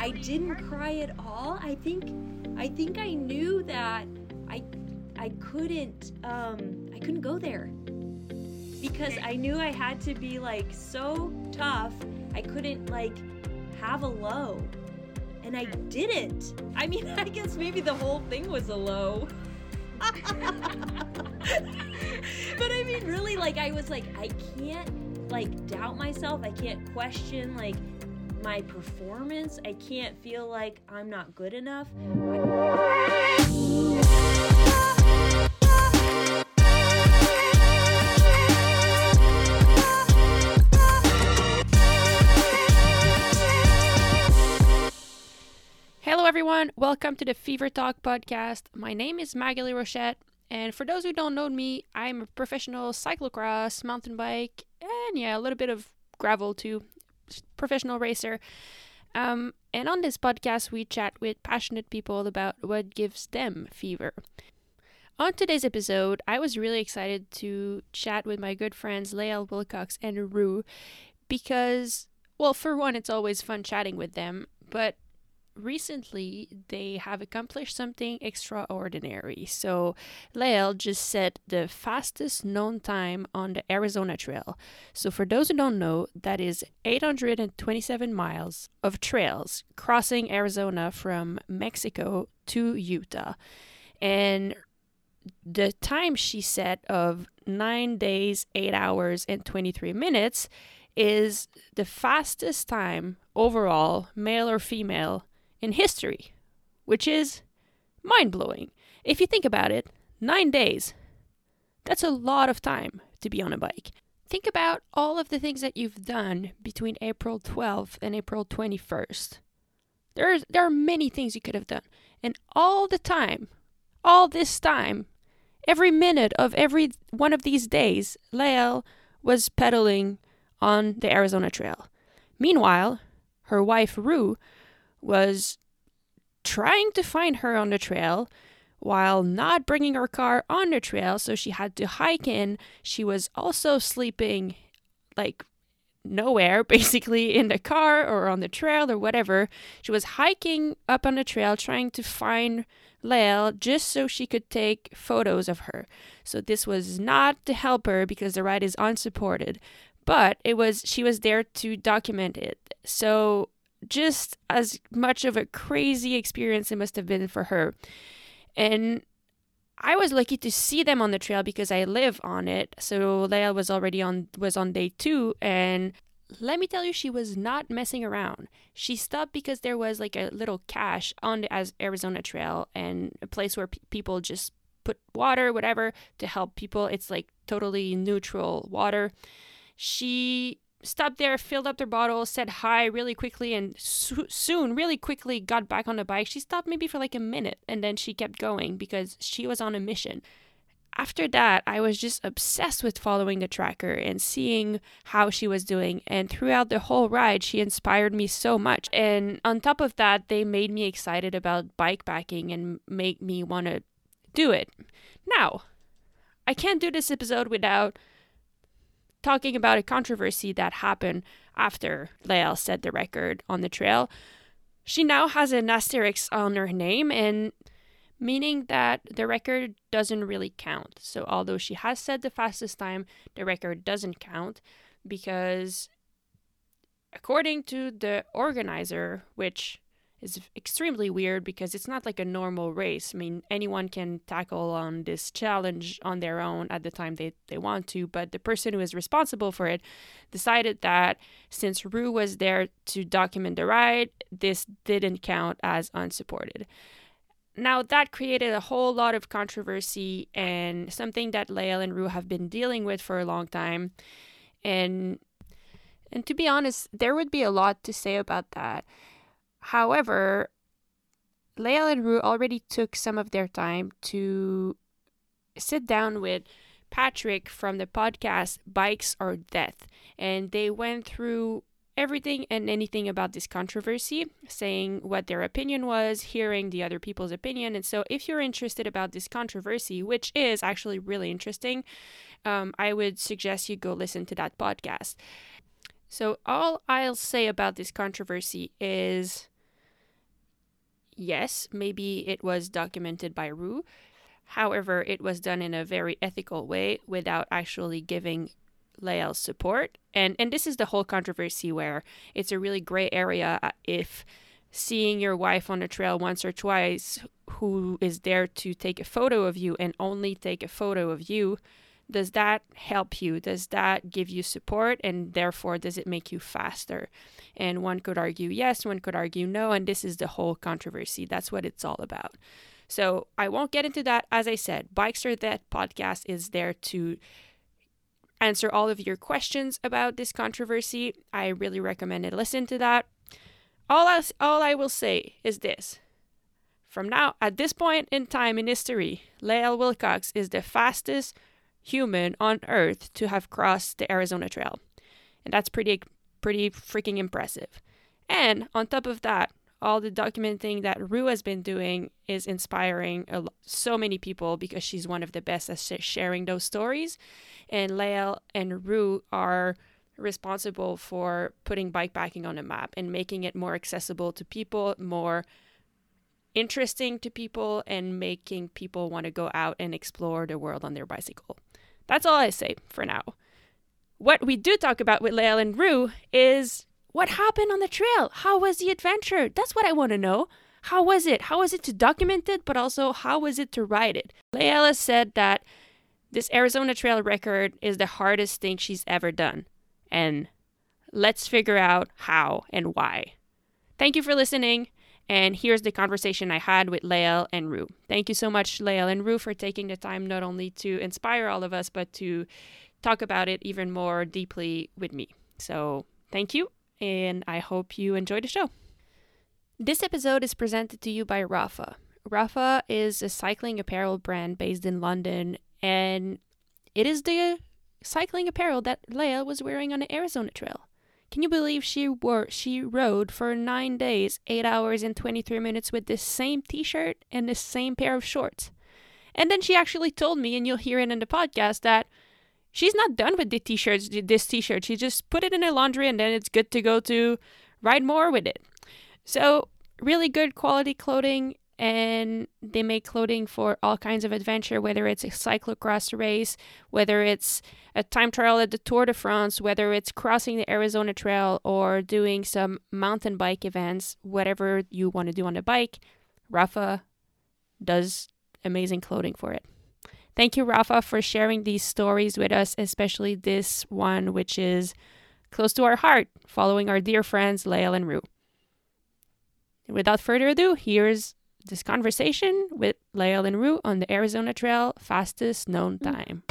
I didn't cry at all. I think I think I knew that I I couldn't um I couldn't go there. Because I knew I had to be like so tough. I couldn't like have a low. And I didn't. I mean, I guess maybe the whole thing was a low. but I mean, really, like, I was like, I can't, like, doubt myself. I can't question, like, my performance. I can't feel like I'm not good enough. Hello, everyone. Welcome to the Fever Talk podcast. My name is Maghalie Rochette, and for those who don't know me, I'm a professional cyclocross, mountain bike, and yeah, a little bit of gravel too, professional racer. Um, and on this podcast, we chat with passionate people about what gives them fever. On today's episode, I was really excited to chat with my good friends Lael Wilcox and Rue because, well, for one, it's always fun chatting with them, but recently they have accomplished something extraordinary. So, Lael just set the fastest known time on the Arizona Trail. So, for those who don't know, that is 827 miles of trails crossing Arizona from Mexico to Utah. And the time she set of 9 days, 8 hours, and 23 minutes is the fastest time overall, male or female, in history, which is mind blowing. If you think about it, nine days, that's a lot of time to be on a bike. Think about all of the things that you've done between April 12th and April 21st. There's, there are many things you could have done. And all the time, all this time, every minute of every one of these days, Lael was pedaling on the Arizona Trail. Meanwhile, her wife Rue was trying to find her on the trail while not bringing her car on the trail, so she had to hike in. She was also sleeping like nowhere, basically in the car or on the trail or whatever. She was hiking up on the trail trying to find Lael just so she could take photos of her. So this was not to help her because the ride is unsupported, but it was she was there to document it. So just as much of a crazy experience it must have been for her. And I was lucky to see them on the trail because I live on it. So Lael was already on was on day 2 and let me tell you she was not messing around. She stopped because there was like a little cache on the Arizona Trail and a place where pe- people just put water whatever to help people. It's like totally neutral water. She stopped there, filled up their bottle, said hi really quickly, and so- soon, really quickly, got back on the bike. She stopped maybe for like a minute and then she kept going because she was on a mission. After that, I was just obsessed with following the tracker and seeing how she was doing. And throughout the whole ride, she inspired me so much. And on top of that, they made me excited about bike packing and make me want to do it. Now, I can't do this episode without talking about a controversy that happened after Lael set the record on the trail. She now has an asterisk on her name, and meaning that the record doesn't really count. So, although she has set the fastest time, the record doesn't count because, according to the organizer, which is extremely weird because it's not like a normal race. I mean, anyone can tackle on this challenge on their own at the time they, they want to, but the person who is responsible for it decided that since Rue was there to document the ride, this didn't count as unsupported. Now, that created a whole lot of controversy and something that Lael and Rue have been dealing with for a long time. And and to be honest, there would be a lot to say about that. However, Lael and Rue already took some of their time to sit down with Patrick from the podcast Bikes or Death, and they went through everything and anything about this controversy, saying what their opinion was, hearing the other people's opinion. And so, if you're interested about this controversy, which is actually really interesting, um, I would suggest you go listen to that podcast. So, all I'll say about this controversy is yes, maybe it was documented by Rue. However, it was done in a very ethical way without actually giving Lael's support. And and this is the whole controversy where it's a really gray area uh, if seeing your wife on the trail once or twice who is there to take a photo of you and only take a photo of you does that help you? Does that give you support? And therefore does it make you faster? And one could argue yes one could argue no and this is the whole controversy. That's what it's all about. So i won't get into that. As i said Bikes or Death podcast is there to answer all of your questions about this controversy. I really recommend it. Listen to that. All I, all I will say is this. From now, at this point in time in history, Lael Wilcox is the fastest human on Earth to have crossed the Arizona Trail. And that's pretty, pretty freaking impressive. And on top of that, all the documenting that Rue has been doing is inspiring lo- so many people because she's one of the best at sh- sharing those stories. And Lael and Rue are responsible for putting bikepacking on a map and making it more accessible to people, more interesting to people, and making people want to go out and explore the world on their bicycle. That's all I say for now. What we do talk about with Lael and Rue is what happened on the trail. How was the adventure? That's what I want to know. How was it? How was it to document it, but also how was it to ride it? Lael has said that this Arizona Trail record is the hardest thing she's ever done and let's figure out how and why. Thank you for listening. And here's the conversation I had with Lael and Rue. Thank you so much, Lael and Rue, for taking the time not only to inspire all of us, but to talk about it even more deeply with me. So thank you, and I hope you enjoy the show. This episode is presented to you by Rapha. Rapha is a cycling apparel brand based in London, and it is the cycling apparel that Lael was wearing on the Arizona Trail. Can you believe she wore she rode for nine days, eight hours and twenty three minutes with this same T-shirt and this same pair of shorts? And then she actually told me, and you'll hear it in the podcast, that she's not done with the t-shirts. This T-shirt, she just put it in her laundry, and then it's good to go to ride more with it. So really good quality clothing and they make clothing for all kinds of adventure, whether it's a cyclocross race, whether it's a time trial at the Tour de France, whether it's crossing the Arizona Trail or doing some mountain bike events, whatever you want to do on the bike, Rapha does amazing clothing for it. Thank you, Rapha, for sharing these stories with us, especially this one, which is close to our heart, following our dear friends Lael and Rue. Without further ado, here's this conversation with Lael and Rue on the Arizona Trail fastest known mm. time.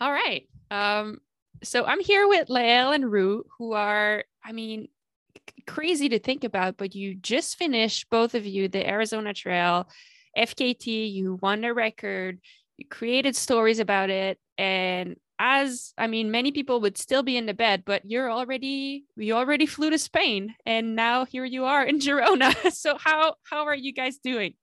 All right. Um, so I'm here with Lael and Rue, who are, I mean, c- crazy to think about, but you just finished, both of you, the Arizona Trail, FKT, you won a record, created stories about it, and as I mean, many people would still be in the bed, but you're already you already flew to Spain, and now here you are in Girona. so how how are you guys doing?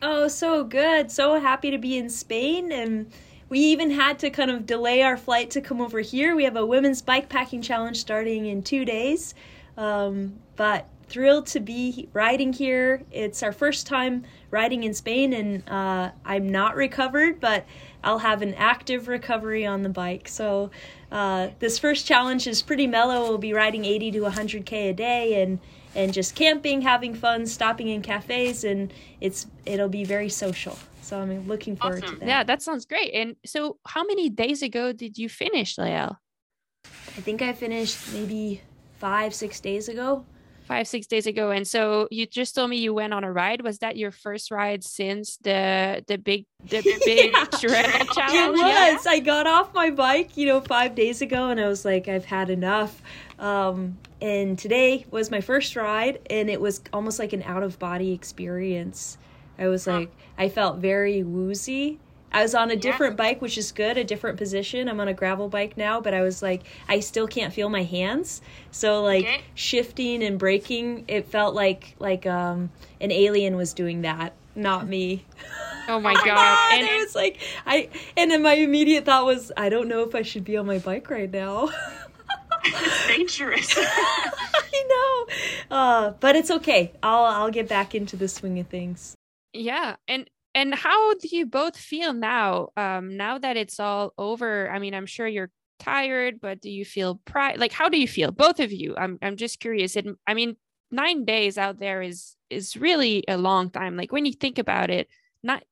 Oh, so good! So happy to be in Spain, and we even had to kind of delay our flight to come over here. We have a women's bike packing challenge starting in two days, um, but thrilled to be riding here. It's our first time riding in Spain, and uh, I'm not recovered, but I'll have an active recovery on the bike. So uh, this first challenge is pretty mellow. We'll be riding 80 to 100k a day, and and just camping, having fun, stopping in cafes, and it's it'll be very social. So I'm looking forward awesome. to that. Yeah, that sounds great. And so, how many days ago did you finish, Lael? I think I finished maybe five, six days ago five six days ago and so you just told me you went on a ride. Was that your first ride since the the big the big yeah. challenge? it was. Yeah. i got off my bike you know five days ago and i was like i've had enough. Um, and today was my first ride and it was almost like an out of body experience. I was like i felt very woozy I was on a different yeah. bike, which is good, a different position. I'm on a gravel bike now, but I was like, I still can't feel my hands. So like okay. shifting and braking, it felt like like um an alien was doing that, not me. Oh my god! and it was like I, and then my immediate thought was, I don't know if I should be on my bike right now. it's dangerous. I know, uh, but it's okay. I'll I'll get back into the swing of things. Yeah, and and how do you both feel now? Um, now that it's all over. I mean, I'm sure you're tired, but do you feel pride? Like, how do you feel, both of you? I'm I'm just curious. It, I mean, nine days out there is is really a long time. Like when you think about it, not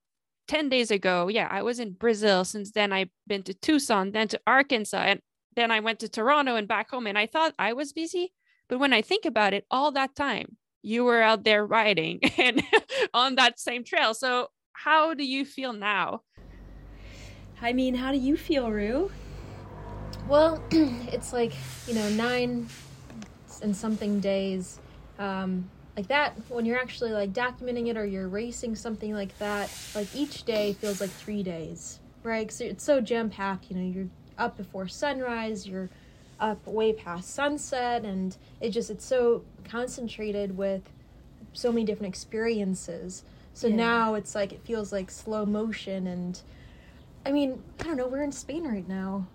10 days ago, yeah, I was in Brazil. Since then, I've been to Tucson, then to Arkansas, and then I went to Toronto and back home. And I thought I was busy. But when I think about it, all that time, you were out there riding and on that same trail. So, how do you feel now? I mean, how do you feel, Rue? Well, it's like, you know, nine and something days. Um, like that, when you're actually like documenting it or you're racing something like that, like each day feels like three days, right? Cause it's so jam packed, you know, you're up before sunrise, you're up way past sunset, and it just, it's so concentrated with so many different experiences. So Yeah. now it's like, it feels like slow motion. And I mean, I don't know, we're in Spain right now.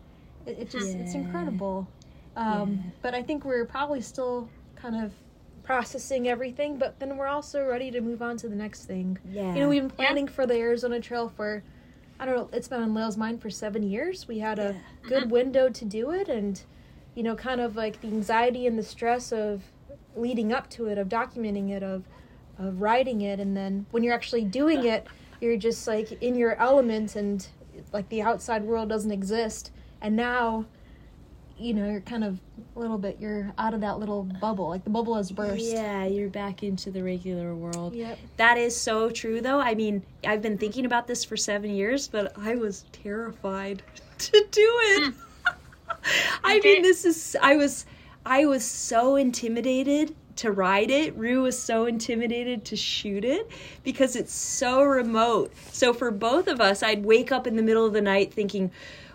It, it just, it's incredible. Um, Yeah. But I think we're probably still kind of processing everything, but then we're also ready to move on to the next thing. Yeah. You know, we've been planning for the Arizona Trail for, I don't know, it's been on Lael's mind for seven years. We had a Yeah. good window to do it, and, you know, kind of like the anxiety and the stress of leading up to it, of documenting it, of, of writing it, and then when you're actually doing it, you're just like in your element and like the outside world doesn't exist. And now, you know, you're kind of a little bit, you're out of that little bubble. Like the bubble has burst. Yeah, you're back into the regular world. Yep. That is so true, though. I mean, I've been thinking about this for seven years, but I was terrified to do it. Hmm. I mean, this is. I was. I was so intimidated to ride it. Rue was so intimidated to shoot it because it's so remote. So for both of us, I'd wake up in the middle of the night thinking,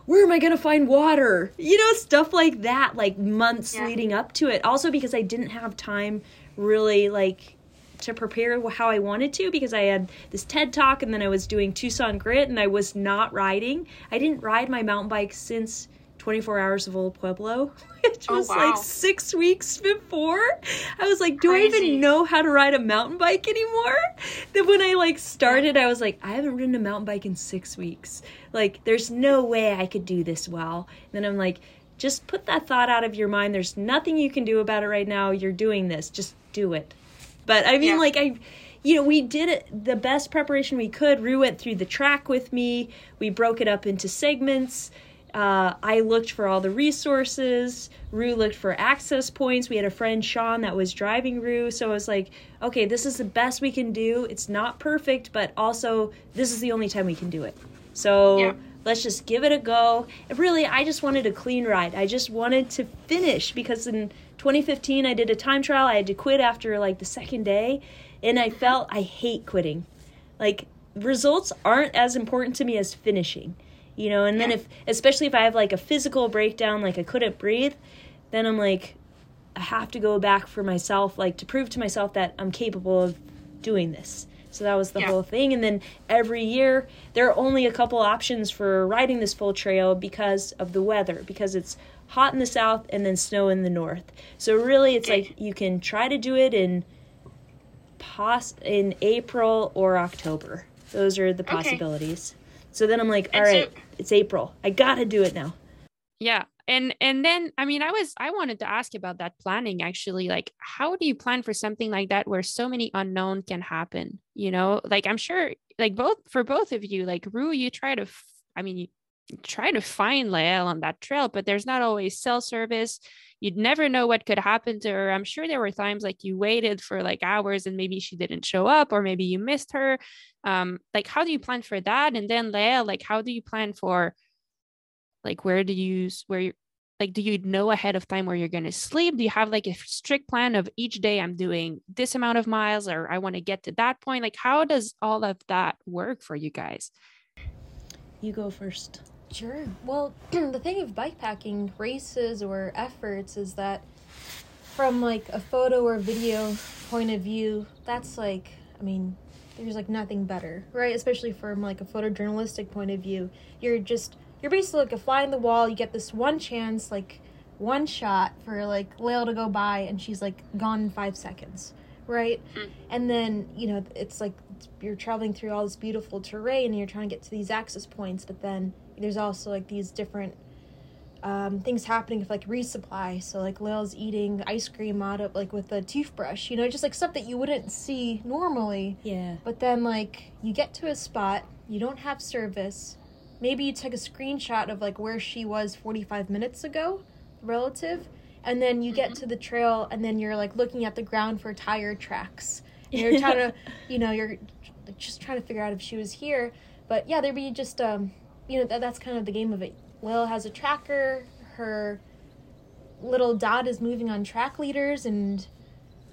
where am I going to find water? You know, stuff like that, like months Yeah. leading up to it. Also because I didn't have time really like to prepare how I wanted to because I had this TED talk and then I was doing Tucson Grit and I was not riding. I didn't ride my mountain bike since 24 Hours of Old Pueblo, which Oh, was wow. like six weeks before. I was like, do I even know how to ride a mountain bike anymore? Then when I like started, I was like, I haven't ridden a mountain bike in six weeks. Like, there's no way I could do this well. And then I'm like, just put that thought out of your mind. There's nothing you can do about it right now. You're doing this. Just do it. But I mean, Yeah. like, I, you know, we did it the best preparation we could. Rue went through the track with me. We broke it up into segments. Uh, I looked for all the resources. Rue looked for access points. We had a friend, Sean, that was driving Rue. So I was like, okay, this is the best we can do. It's not perfect, but also this is the only time we can do it. So Yeah. let's just give it a go. And really, I just wanted a clean ride. I just wanted to finish because in 2015 I did a time trial. I had to quit after like the second day, and I felt I hate quitting. Like results aren't as important to me as finishing, you know. And then Yeah. if, especially if I have like a physical breakdown, like I couldn't breathe, then I'm like, I have to go back for myself, like to prove to myself that I'm capable of doing this. So that was the Yeah. whole thing. And then every year, there are only a couple options for riding this full trail because of the weather, because it's hot in the south and then snow in the north. So really, it's like you can try to do it in pos in April or October. Those are the Okay. possibilities. So then I'm like, all And so- it's April. I gotta do it now. Yeah. And and then I mean I was I wanted to ask about that planning actually like how do you plan for something like that where so many unknown can happen you know like I'm sure like both for both of you like Rue you try to f- I mean you try to find Lael on that trail but there's not always cell service. You'd never know what could happen to her. I'm sure there were times like you waited for like hours and maybe she didn't show up or maybe you missed her. Um like how do you plan for that? And then Lael like how do you plan for like where do you where you like do you know ahead of time where you're going to sleep? Do you have like a strict plan of each day i'm doing this amount of miles or i want to get to that point? Like how does all of that work for you guys? You go first. Sure. Well, the thing of bikepacking races or efforts is that from like a photo or video point of view, that's like, I mean, there's like nothing better, right? Especially from like a photojournalistic point of view. You're just, you're basically like a fly in the wall. You get this one chance, like one shot for like Lael to go by and she's like gone in five seconds, right? Mm. And then you know it's like you're traveling through all this beautiful terrain and you're trying to get to these access points, but then there's also like these different um, things happening with like resupply. So like Lael's eating ice cream out of like with a toothbrush, you know, just like stuff that you wouldn't see normally. Yeah. But then like you get to a spot, you don't have service. Maybe you took a screenshot of like where she was 45 minutes ago, relative, and then you get to the trail and then you're like looking at the ground for tire tracks. And you're trying to, you know, you're just trying to figure out if she was here. But yeah, there'd be just um, you know, that, that's kind of the game of it. Lael has a tracker. Her little dot is moving on TrackLeaders and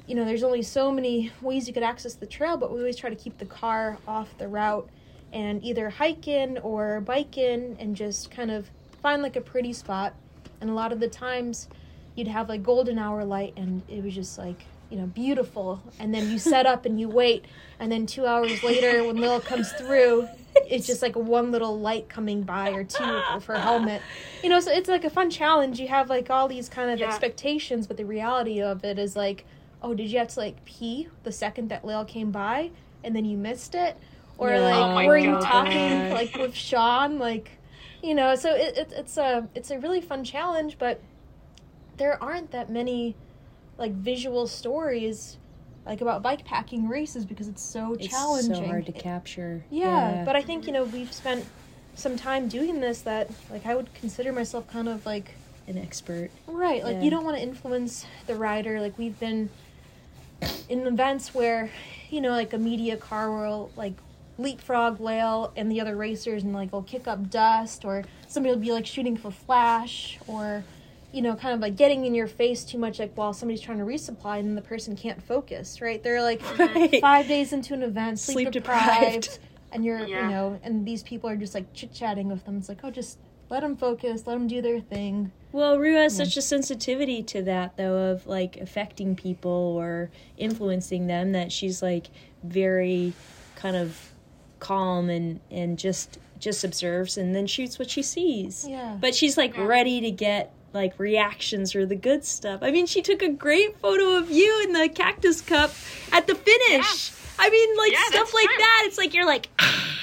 you know, there's only so many ways you could access the trail, but we always try to keep the car off the route and either hike in or bike in and just kind of find like a pretty spot. And a lot of the times you'd have like golden hour light and it was just like, you know, beautiful. And then you set up and you wait. And then two hours later, when Lael comes through, it's just like one little light coming by or two of her helmet. You know, so it's like a fun challenge. You have like all these kind of Yeah. expectations, but the reality of it is like, oh, did you have to like pee the second that Lael came by and then you missed it? Or You're like, Oh were you talking like with Sean? Like, you know, so it, it, it's a it's a really fun challenge, but there aren't that many like visual stories like about bike packing races because it's so It's challenging. so hard to capture. Yeah, but I think you know we've spent some time doing this that like I would consider myself kind of like an expert. right like Yeah. you don't want to influence the rider like we've been in events where you know like a media car will like leapfrog whale and the other racers and like will kick up dust or somebody will be like shooting for flash or you know kind of like getting in your face too much like while somebody's trying to resupply and the person can't focus right they're like Right. five days into an event, sleep, Sleep deprived, deprived. and you're, Yeah. you know, and these people are just like chit chatting with them. It's like, oh, just let them focus, let them do their thing. Well, Rue has such a sensitivity to that, though, of like affecting people or influencing them, that she's like very kind of calm and and just just observes and then shoots what she sees. Yeah. But she's like Yeah. ready to get like reactions or the good stuff. I mean, she took a great photo of you in the cactus cup at the finish. I mean, like Yeah, stuff like true. that. It's like you're like, ah.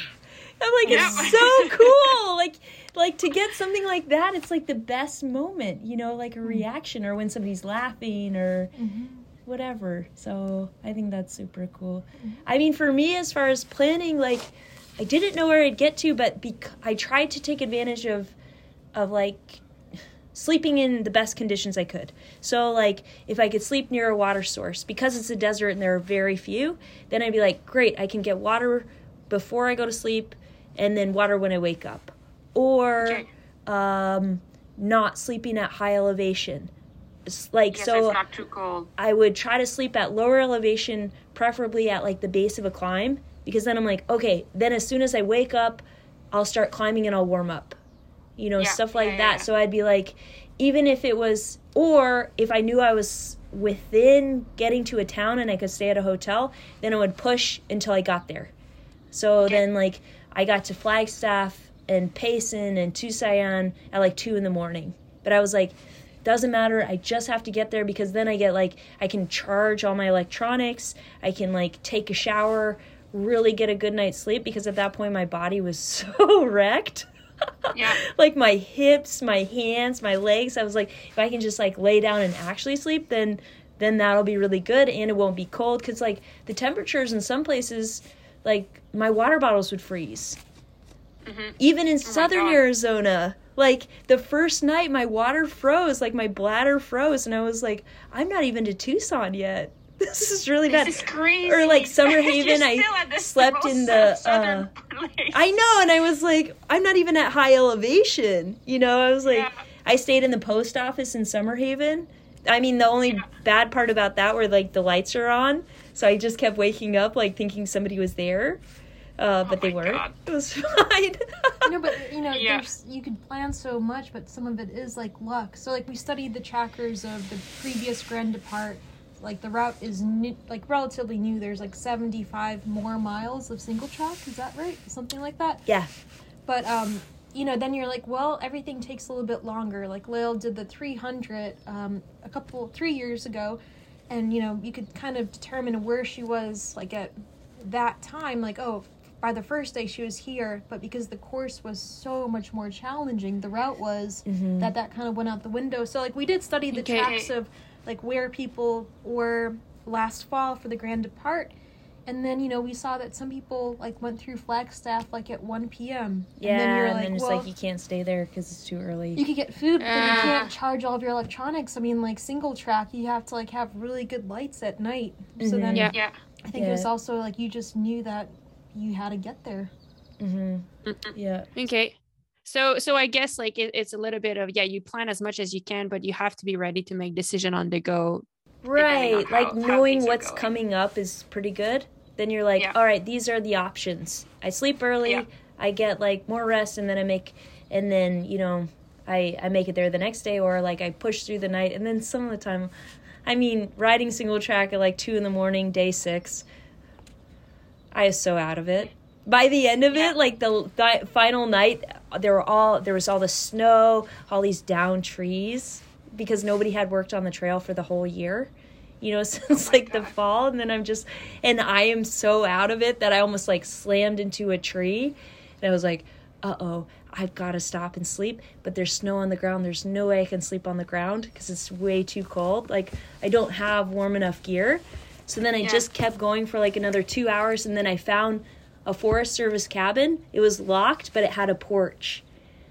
I'm like, Yeah. it's so cool. Like, like to get something like that, it's like the best moment, you know, like a hmm. reaction or when somebody's laughing or mm-hmm. whatever. So I think that's super cool. Mm-hmm. I mean, for me, as far as planning, like I didn't know where I'd get to, but bec- I tried to take advantage of, of like sleeping in the best conditions I could. So like if I could sleep near a water source because it's a desert and there are very few, then I'd be like, great, I can get water before I go to sleep and then water when I wake up. Or Okay. um not sleeping at high elevation. It's like Yes, so it's not too cold. I would try to sleep at lower elevation, preferably at like the base of a climb, because then I'm like, okay, then as soon as I wake up, I'll start climbing and I'll warm up. You know, Yeah, stuff like yeah, that. So I'd be like, even if it was, or if I knew I was within getting to a town and I could stay at a hotel, then I would push until I got there. So then, like, I got to Flagstaff and Payson and Tucson at like two in the morning. But I was like, doesn't matter. I just have to get there because then I get like, I can charge all my electronics. I can like take a shower, really get a good night's sleep because at that point my body was so wrecked. Yeah. like my hips, my hands, my legs. I was like, if I can just like lay down and actually sleep, then then that'll be really good and it won't be cold because like the temperatures in some places, like my water bottles would freeze. Mm-hmm. Even in oh southern Arizona, like the first night, my water froze, like my bladder froze, and I was like, I'm not even to Tucson yet. This is really bad. This is crazy. Or like Summer Haven, I still at the slept in the. Uh. I know, and I was like, I'm not even at high elevation. You know, I was like, Yeah. I stayed in the post office in Summer Haven. I mean, the only bad part about that were like the lights are on, so I just kept waking up like thinking somebody was there, uh, but they Oh my weren't. God. It was fine. No, but you know, Yeah. there's you could plan so much, but some of it is like luck. So like we studied the trackers of the previous Grand Depart. Like the route is new, like relatively new. There's like 75 more miles of single track. Is that right? Something like that. yeah, But um, you know, then you're like, well, everything takes a little bit longer. Like Lael did the 300 um, a couple, three years ago. And, you know, you could kind of determine where she was, like, at that time. Like, oh, by the first day she was here. But because the course was so much more challenging, the route was, that that kind of went out the window. So, like, we did study the Okay. tracks of, like, where people were last fall for the Grand Depart. And then, you know, we saw that some people, like, went through Flagstaff, like, at 1 p.m. Yeah, and then you're and like, then it's well, like you can't stay there because it's too early. you could get food, but then you Ah. can't charge all of your electronics. I mean, like single track, you have to like have really good lights at night. So then, Yeah. Yeah. I think it was also like you just knew that you had to get there. hmm Mm-mm. Yeah. Okay. So so I guess like it, it's a little bit of yeah, you plan as much as you can, but you have to be ready to make decision on the go. Right. how- like knowing what's coming up is pretty good. Then you're like, Yeah. all right, these are the options. I sleep early, Yeah. I get like more rest, and then I make, and then you know, I I make it there the next day, or like I push through the night, and then some of the time, I mean, riding single track at like two in the morning, day six. I was so out of it. By the end of Yeah. it, like the th- final night, there were all there was all the snow, all these down trees because nobody had worked on the trail for the whole year. You know, since my like the fall, and then I'm just and I am so out of it that I almost like slammed into a tree, and I was like, "Uh oh, I've got to stop and sleep." But there's snow on the ground. There's no way I can sleep on the ground because it's way too cold. Like I don't have warm enough gear. So then I Yeah. just kept going for like another two hours, and then I found a Forest Service cabin. It was locked, but it had a porch.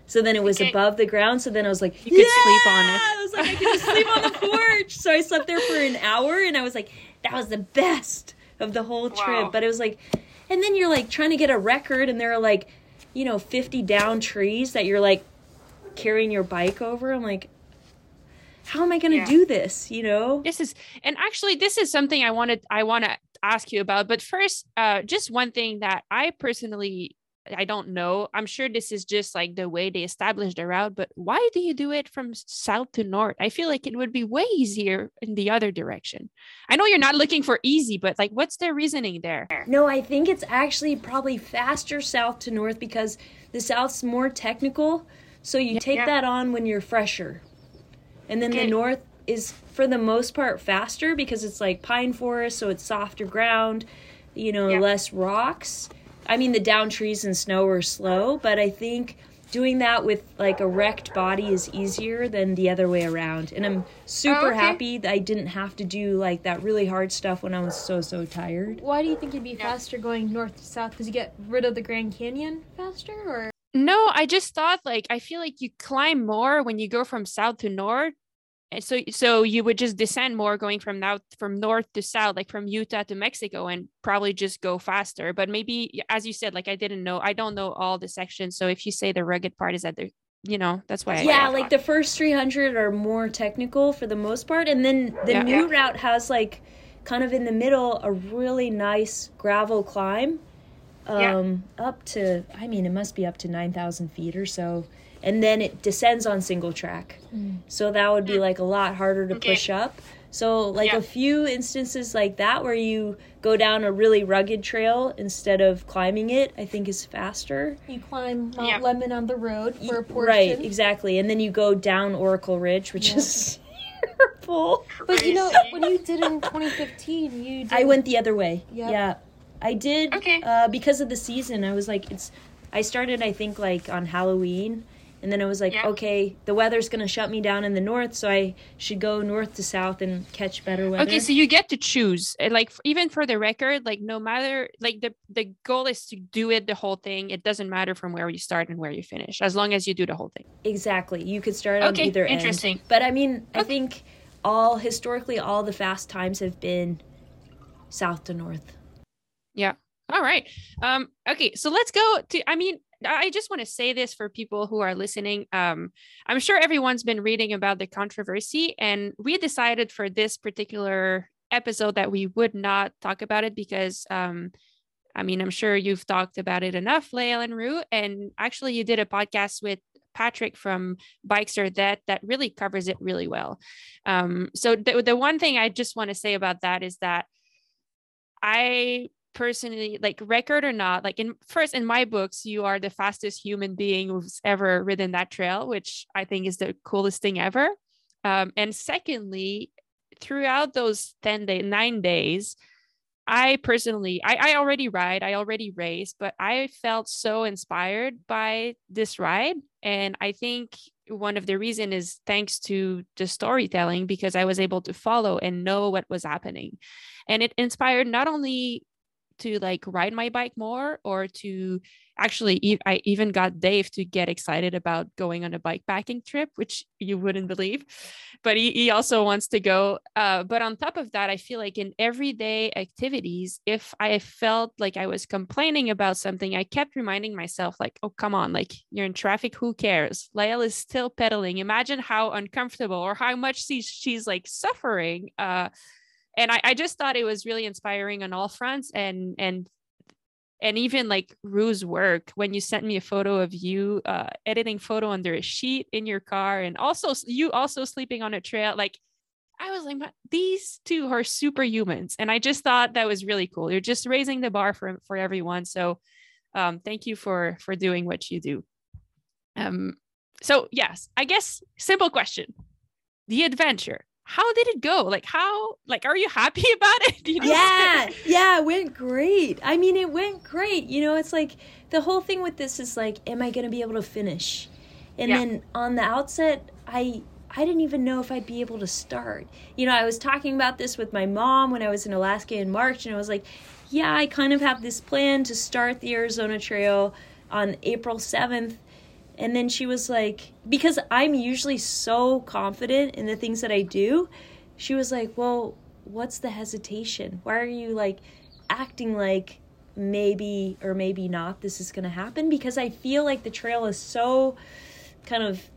So then it was Okay. above the ground. So then I was like, You could sleep on it. I was like, I could just sleep on the porch. So I slept there for an hour, and I was like, that was the best of the whole trip. Wow. But it was like, and then you're like trying to get a record, and there are like, you know, 50 down trees that you're like carrying your bike over. I'm like, how am I going to Yeah. do this? You know? This is and actually this is something I wanted I want to ask you about. But first, uh just one thing that I personally I don't know. I'm sure this is just like the way they established the route, but why do you do it from south to north? I feel like it would be way easier in the other direction. I know you're not looking for easy, but like what's the reasoning there? No, I think it's actually probably faster south to north because the south's more technical. So you take Yeah. that on when you're fresher. And then the north is for the most part faster because it's like pine forest, so it's softer ground, you know, Yeah. less rocks. I mean, the down trees and snow are slow, but I think doing that with like a wrecked body is easier than the other way around. And I'm super oh, okay. happy that I didn't have to do like that really hard stuff when I was so so tired. Why do you think it'd be Yeah. faster going north to south? Because you get rid of the Grand Canyon faster, or No, I just thought like I feel like you climb more when you go from south to north. And so so you would just descend more going from now from north to south, like from Utah to Mexico, and probably just go faster. But maybe as you said, like I didn't know, I don't know all the sections. So if you say the rugged part is at the you know, that's why yeah, I like thought. the first 300 are more technical for the most part. And then the Yeah. new Yeah. route has like kind of in the middle a really nice gravel climb Yeah. um, up to, I mean, it must be up to 9,000 feet or so. And then it descends on single track. So that would be like a lot harder to Okay. push up. So, like Yeah. a few instances like that where you go down a really rugged trail instead of climbing it, I think is faster. you climb Mount Yeah. Lemmon on the road for a portion. Right, exactly. And then you go down Oracle Ridge, which Yeah. is terrible. But you know, when you did it in 2015, you did. I went the other way. Yep. Yeah. I did Okay. uh, because of the season. I was like it's I started I think like on Halloween and then I was like, Yeah. okay, the weather's going to shut me down in the north, so I should go north to south and catch better weather. Okay, so you get to choose. Uh, Like even for the record, like no matter like the the goal is to do it the whole thing. It doesn't matter from where you start and where you finish, as long as you do the whole thing. Exactly. You could start on Okay, either end. interesting. But I mean, I think all historically all the fast times have been south to north. Yeah. All right. Um, okay, so let's go to I mean, I just want to say this for people who are listening. Um, I'm sure everyone's been reading about the controversy, and we decided for this particular episode that we would not talk about it because um I mean, I'm sure you've talked about it enough, Lael and Rue. And actually you did a podcast with Patrick from Bikes or Death that really covers it really well. Um, so the, the one thing I just want to say about that is that I personally like record or not like in first in my books you are the fastest human being who's ever ridden that trail which i think is the coolest thing ever. Um, and secondly throughout those 10 day 9 days i personally I, I already ride i already race but i felt so inspired by this ride. And i think one of the reason is thanks to the storytelling because i was able to follow and know what was happening. And it inspired not only to like ride my bike more or to actually i even got dave to get excited about going on a bike packing trip which you wouldn't believe but he, he also wants to go uh, but on top of that i feel like in everyday activities if i felt like i was complaining about something i kept reminding myself like oh come on like you're in traffic who cares? Lael is still pedaling. Imagine how uncomfortable or how much she's, she's like suffering uh, and I, I just thought it was really inspiring on all fronts and and and even like Rue's work when you sent me a photo of you uh, editing photo under a sheet in your car and also you also sleeping on a trail like I was like these two are superhumans. And I just thought that was really cool. You're just raising the bar for for everyone. So um, thank you for for doing what you do. Um so yes I guess simple question. The adventure how did it go? Like how like are you happy about it? You know? Yeah, yeah, it went great. I mean, it went great. You know, it's like the whole thing with this is like, am I going to be able to finish? And yeah. then on the outset, I I didn't even know if I'd be able to start. You know, I was talking about this with my mom when I was in Alaska in March, and I was like, yeah, I kind of have this plan to start the Arizona Trail on April 7th and then she was like, because I'm usually so confident in the things that I do, she was like, well, what's the hesitation? Why are you like acting like maybe or maybe not this is going to happen? Because I feel like the trail is so kind of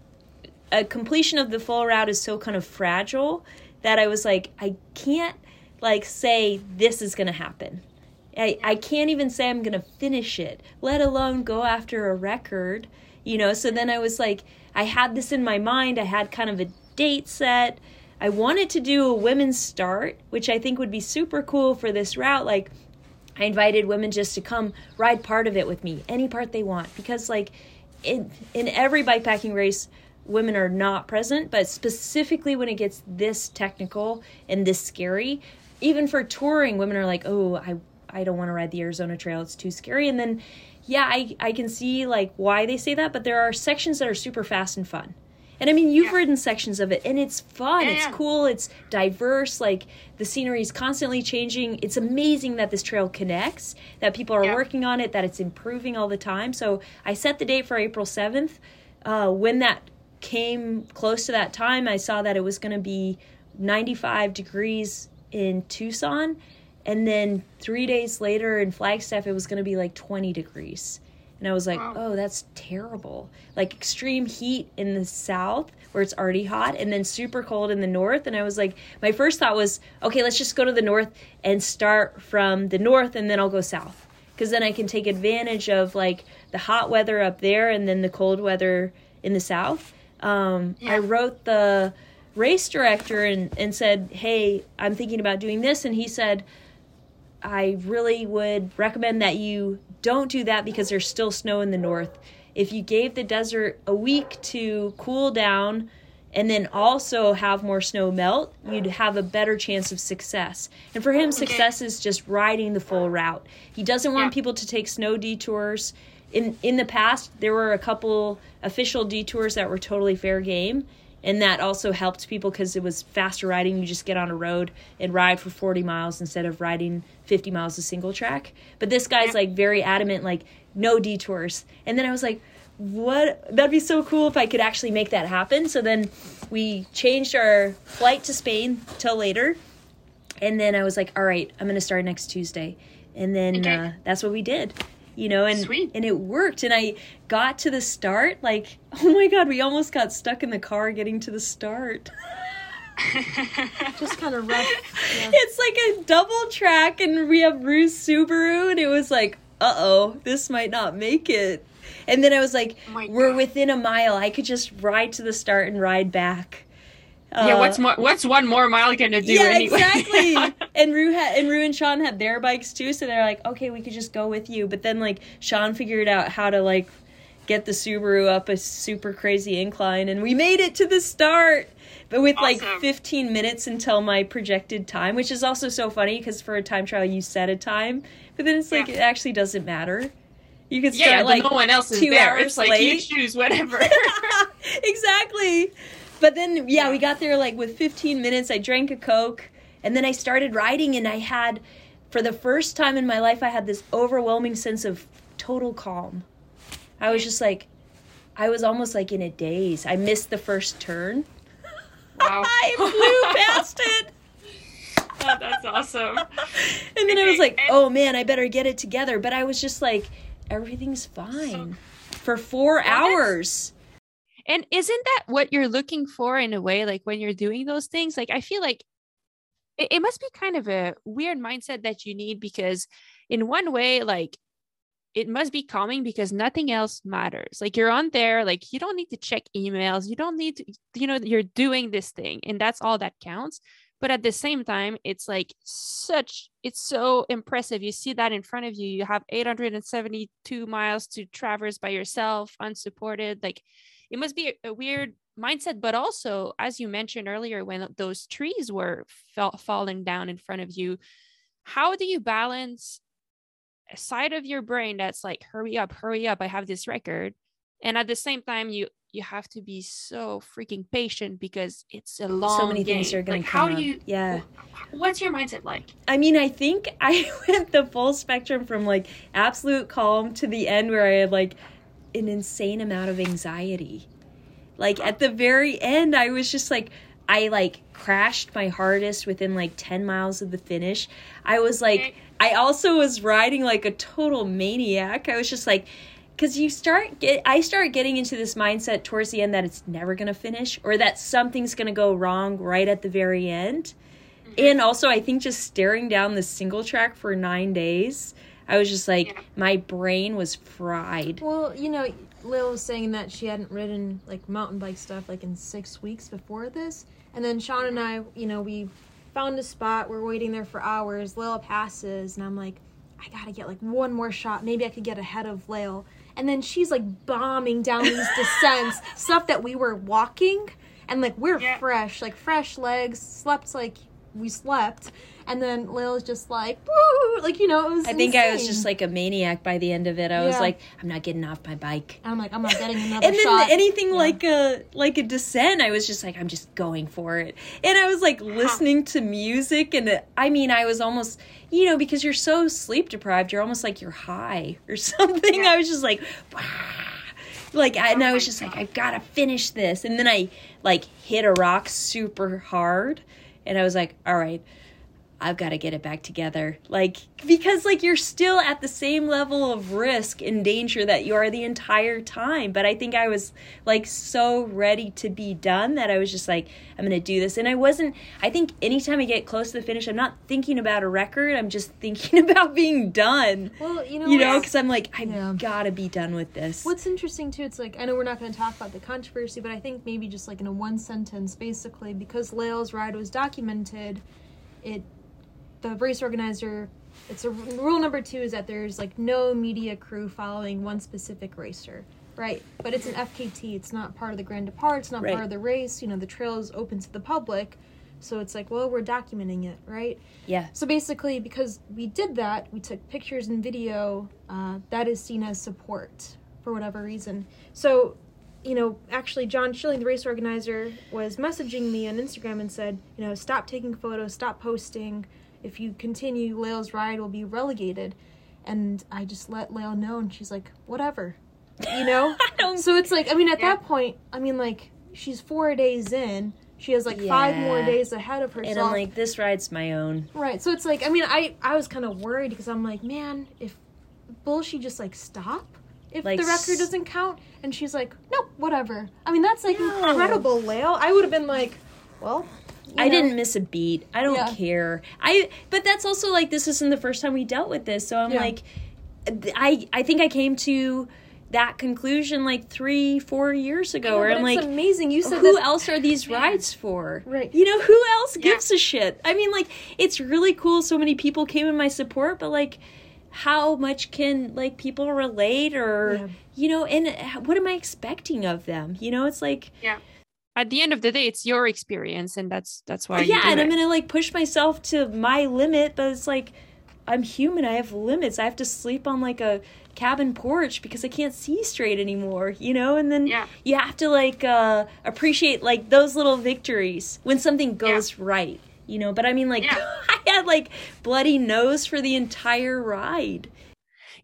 a completion of the full route is so kind of fragile that I was like, I can't like say this is going to happen. I, I can't even say I'm going to finish it, let alone go after a record you know? So then i was like i had this in my mind. I had kind of a date set. I wanted to do a women's start which i think would be super cool for this route. Like i invited women just to come ride part of it with me any part they want. Because like in in every bikepacking race women are not present. But specifically when it gets this technical and this scary even for touring women are like oh i i don't want to ride the arizona trail it's too scary and then yeah, I, I can see like why they say that, but there are sections that are super fast and fun. And I mean, you've yeah. ridden sections of it, and it's fun. Yeah, it's yeah. cool. It's diverse. Like the scenery is constantly changing. It's amazing that this trail connects. That people are working on it. That it's improving all the time. So I set the date for April seventh. Uh, when that came close to that time, I saw that it was going to be 95 degrees in Tucson, and then three days later in Flagstaff, it was going to be like 20 degrees. And I was like, wow. oh, that's terrible. Like extreme heat in the south where it's already hot, and then super cold in the north. And I was like, my first thought was, okay, let's just go to the north and start from the north, and then I'll go south. Because then I can take advantage of like the hot weather up there and then the cold weather in the south. Um, yeah. I wrote the race director and, and said, hey, I'm thinking about doing this. And he said, I really would recommend that you don't do that because there's still snow in the north. If you gave the desert a week to cool down and then also have more snow melt, you'd have a better chance of success. And for him, success is just riding the full route. He doesn't want yeah. people to take snow detours. In in the past, there were a couple official detours that were totally fair game and that also helped people because it was faster riding you just get on a road and ride for 40 miles instead of riding 50 miles a single track but this guy's like very adamant like no detours. And then i was like what? That'd be so cool if i could actually make that happen. So then we changed our flight to spain till later. And then i was like all right i'm gonna start next tuesday. And then okay. uh, that's what we did you know and Sweet. and it worked. And i got to the start like oh my god we almost got stuck in the car getting to the start just kind of rough yeah. it's like a double track and we have Rue's Subaru and it was like uh-oh this might not make it and then i was like oh we're god. within a mile i could just ride to the start and ride back yeah, uh, what's more? What's one more mile gonna do? Yeah, anyway? exactly. and Rue had and Rue and Sean had their bikes too, so they're like, okay, we could just go with you. But then like Sean figured out how to like get the Subaru up a super crazy incline, and we made it to the start. But with like 15 minutes until my projected time, which is also so funny because for a time trial you set a time, but then it's like Yeah. it actually doesn't matter. You could Yeah, start but like no one else is two there. hours It's like late. you choose whatever. exactly. But then, yeah, we got there like with 15 minutes. I drank a Coke and then I started riding, and I had, for the first time in my life, I had this overwhelming sense of total calm. I was mm. just like, I was almost like in a daze. I missed the first turn. Wow. I flew past it. Oh, that's awesome. And then I was like, oh man, I better get it together. But I was just like, everything's fine. For four hours. And isn't that what you're looking for in a way? Like when you're doing those things, like I feel like it, it must be kind of a weird mindset that you need because, in one way, like it must be calming because nothing else matters. Like you're on there, like you don't need to check emails, you don't need to, you know, you're doing this thing, and that's all that counts. But at the same time, it's like such, it's so impressive. You see that in front of you. You have 872 miles to traverse by yourself, unsupported. Like it must be a, weird mindset but also as you mentioned earlier when those trees were fell, falling down in front of you how do you balance side of your brain that's like hurry up hurry up i have this record and at the same time you you have to be so freaking patient because it's a long so many things are going Like, to how do you- Yeah. What's your mindset like? I mean, I think I went the full spectrum from like absolute calm to the end where I had like an insane amount of anxiety. Like at the very end, I was just like, I like crashed my hardest within like 10 miles of the finish. I was like, I also was riding like a total maniac. I was just like, because you start get i start getting into this mindset towards the end that it's never going to finish or that something's going to go wrong right at the very end mm-hmm. and also i think just staring down the single track for nine days i was just like Yeah. my brain was fried Well, you know, Lil was saying that she hadn't ridden like mountain bike stuff like in six weeks before this. And then Sean and I, you know, we found a spot. We're waiting there for hours. Lil passes, and I'm like, I gotta get like one more shot. Maybe I could get ahead of Lil. And then she's like bombing down these descents, stuff that we were walking, and like we're Yeah. fresh, like fresh legs, slept like we slept. And then Lil's just like, woo, like you know, it was. i think i was just like a maniac by the end of it i was like i'm not getting off my bike I'm like, I'm not getting another and then shot. anything Yeah. like a like a descent i was just like i'm just going for it and i was like listening to music and it, i mean i was almost you know because you're so sleep deprived you're almost like you're high or something i was just like "Wah." like I, and i oh was just like i've got to finish this and then i like hit a rock super hard and i was like all right I've got to get it back together. Like, because, like, you're still at the same level of risk and danger that you are the entire time. But I think I was, like, so ready to be done that I was just like, I'm going to do this. And I wasn't, I think anytime I get close to the finish, I'm not thinking about a record. I'm just thinking about being done. Well, you know, You know, because I'm like, I've Yeah. got to be done with this. What's interesting too, it's like I know we're not going to talk about the controversy, but I think maybe just like in a one sentence, basically, because Lael's ride was documented, it the race organizer. It's a rule number two is that there's like no media crew following one specific racer, right? But it's an FKT. It's not part of the Grand Depart. It's not Right. part of the race. You know, the trail is open to the public, so it's like, well, we're documenting it, right? yeah. So basically, because we did that, we took pictures and video. Uh, that is seen as support for whatever reason. So, you know, actually, John Schilling, the race organizer, was messaging me on Instagram and said, you know, stop taking photos, stop posting. If you continue, Lael's ride will be relegated. And I just let Lael know, and she's like, whatever, you know. So it's like, I mean, at Yeah. that point, I mean, like, she's four days in. She has like five more days ahead of herself. And I'm like, this ride's my own. Right. So it's like I mean I I was kind of worried because I'm like, man, if will she just like stop if Like the record doesn't count? And she's like, nope, whatever. I mean that's like No. incredible, Lael. I would have been like, well, I know. didn't miss a beat. I don't Yeah. care. I but that's also like this isn't the first time we dealt with this. So I'm Yeah. like I I think I came to that conclusion like three, four years ago, where I'm it's like, amazing. You said who this. else are these rides for? Right. You know, who else Yeah. gives a shit? I mean, like, it's really cool. So many people came in my support, but like, how much can like people relate or Yeah. you know? And uh, what am I expecting of them? You know, it's like, At the end of the day, it's your experience, and that's that's why. yeah, and it. I'm gonna like push myself to my limit, but it's like, I'm human. I have limits. I have to sleep on like a cabin porch because I can't see straight anymore, you know? And then Yeah. you have to like uh appreciate like those little victories when something goes right, you know? But I mean like Yeah. I had like bloody nose for the entire ride.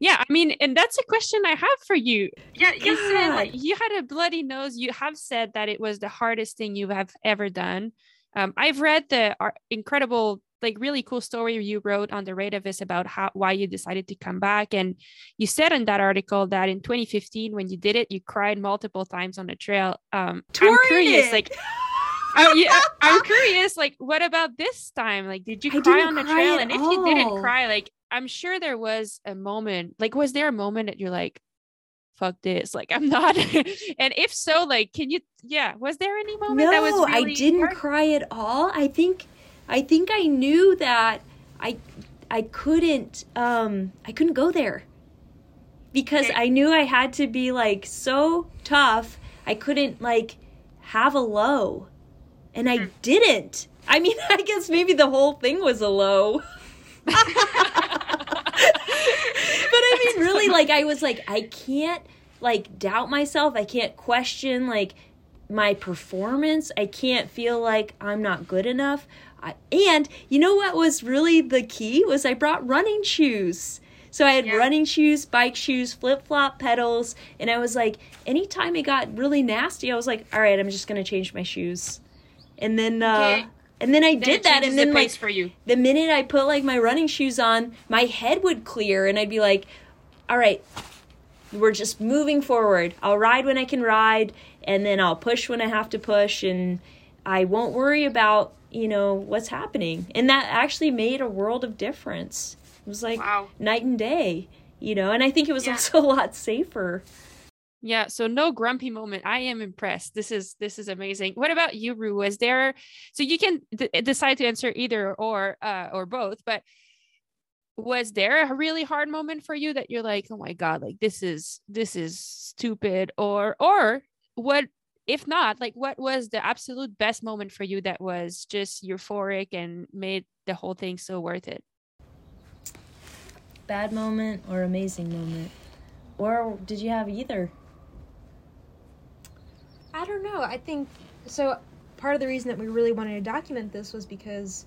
Yeah, I mean, and that's a question I have for you. Yeah, you said like You had a bloody nose. You have said that it was the hardest thing you have ever done. Um, I've read the incredible, like, really cool story you wrote on the Radavist about how why you decided to come back, and you said in that article that in 2015, when you did it, you cried multiple times on the trail. Um, I'm curious, it. like. Oh yeah, I'm curious. Like, what about this time? Like, did you I cry on the cry trail? And if you didn't cry, like, I'm sure there was a moment. Like, was there a moment that you're like, "Fuck this"? Like, I'm not. and if so, like, can you? Yeah, was there any moment no, that was really I didn't hard? cry at all. I think I think I knew that I I couldn't um I couldn't go there. Because Okay. I knew I had to be like so tough. I couldn't like have a low. And I didn't. I mean, I guess maybe the whole thing was a low. But I mean, really, like, I was like, I can't, like, doubt myself. I can't question, like, my performance. I can't feel like I'm not good enough. I, and you know what was really the key was I brought running shoes. So I had Yeah. running shoes, bike shoes, flip flop pedals, and I was like, anytime it got really nasty, I was like, all right, I'm just gonna change my shoes. And then, uh, Okay. And then I then did that, and then the like for you. the minute I put like my running shoes on, my head would clear and I'd be like, all right, we're just moving forward. I'll ride when I can ride and then I'll push when I have to push and I won't worry about, you know, what's happening. And that actually made a world of difference. It was like Wow. night and day, you know, and I think it was Yeah. also a lot safer. Yeah, so no grumpy moment. I am impressed. This is this is amazing. What about you, Rue? Was there so you can d- decide to answer either or uh, or both, but was there a really hard moment for you that you're like, "Oh my god, like this is this is stupid," or or what if not, like what was the absolute best moment for you that was just euphoric and made the whole thing so worth it? Bad moment or amazing moment? Or did you have either? I don't know. I think so. Part of the reason that we really wanted to document this was because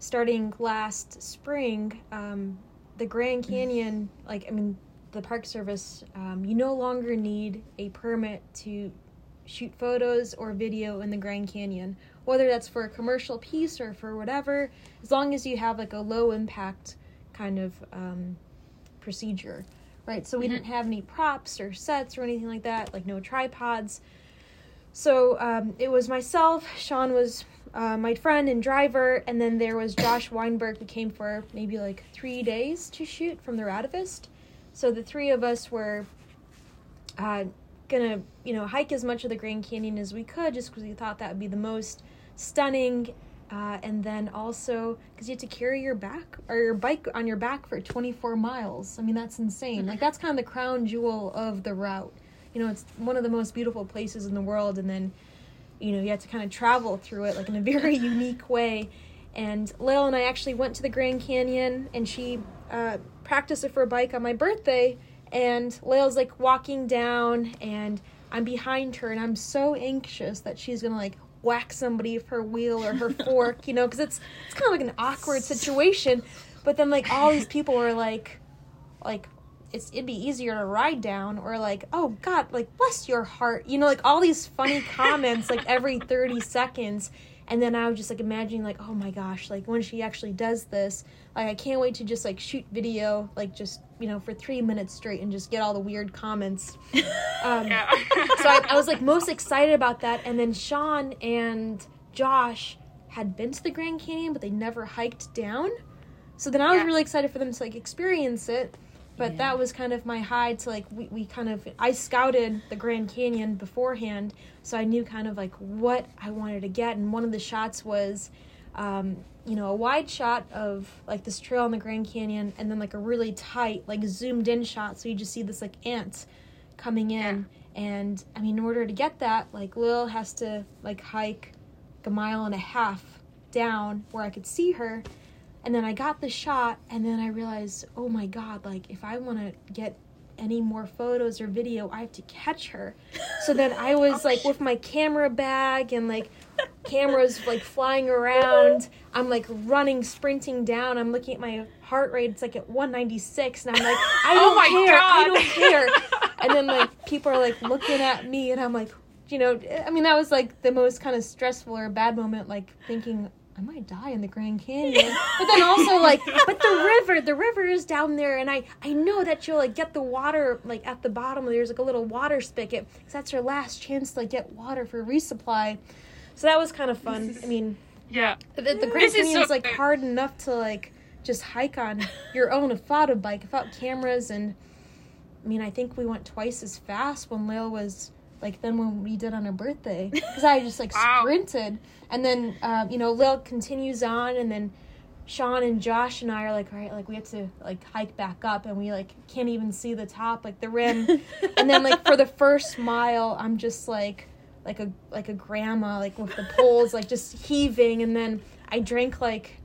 starting last spring, um, the Grand Canyon, like, I mean, the Park Service, um, you no longer need a permit to shoot photos or video in the Grand Canyon, whether that's for a commercial piece or for whatever, as long as you have like a low impact kind of um, procedure, right? So we didn't have any props or sets or anything like that, like no tripods. So um, it was myself, Sean was uh, my friend and driver, and then there was Josh Weinberg who came for maybe like three days to shoot from the Radavist. So the three of us were uh, gonna, you know, hike as much of the Grand Canyon as we could, just because we thought that would be the most stunning. Uh, and then also because you have to carry your back or your bike on your back for 24 miles. I mean, that's insane. Like that's kind of the crown jewel of the route. You know, it's one of the most beautiful places in the world, and then you know you have to kind of travel through it like in a very unique way. And Lil and I actually went to the Grand Canyon, and she uh, practiced it for a bike on my birthday. And Lil's like walking down, and I'm behind her, and I'm so anxious that she's gonna like whack somebody with her wheel or her fork, you know, because it's it's kind of like an awkward situation. But then like all these people were like, like it's it'd be easier to ride down or like oh god like bless your heart. You know like all these funny comments like every 30 seconds. And then i was just like imagining like oh my gosh like when she actually does this like i can't wait to just like shoot video like just you know for three minutes straight and just get all the weird comments. Um, Yeah. so I, I was like most excited about that. And then sean and josh had been to the grand canyon but they never hiked down. So then i was Yeah. really excited for them to like experience it but Yeah. that was kind of my high to like we, we kind of I scouted the Grand Canyon beforehand, so I knew kind of like what I wanted to get. And one of the shots was, um, you know, a wide shot of like this trail in the Grand Canyon, and then like a really tight, like zoomed in shot, so you just see this like ant coming in. And I mean, in order to get that, like Lil has to like hike like a mile and a half down where I could see her. And then I got the shot, and then I realized, oh my god, like if I want to get any more photos or video, I have to catch her. So then I was like with my camera bag and like cameras like flying around. I'm like running, sprinting down. I'm looking at my heart rate. It's like at 196, and I'm like, I oh don't Oh care. I don't care. And then like people are like looking at me, and I'm like, you know, I mean that was like the most kind of stressful or bad moment, like thinking. I might die in the Grand Canyon, but then also like, but the river, the river is down there, and I, I know that you'll like get the water like at the bottom. There's like a little water spigot, 'cause that's your last chance to like, get water for resupply. So that was kind of fun. I mean, Yeah. the, the Grand This is Canyon's so like good. hard enough to like just hike on your own without a bike, without cameras, and I mean, I think we went twice as fast when Lil was like then when we did on her birthday because I just like sprinted, and then um, you know Lil continues on, and then Sean and Josh and I are like, all right, like we have to like hike back up, and we like can't even see the top, like the rim, and then like for the first mile, I'm just like like a like a grandma, like with the poles like just heaving, and then I drank like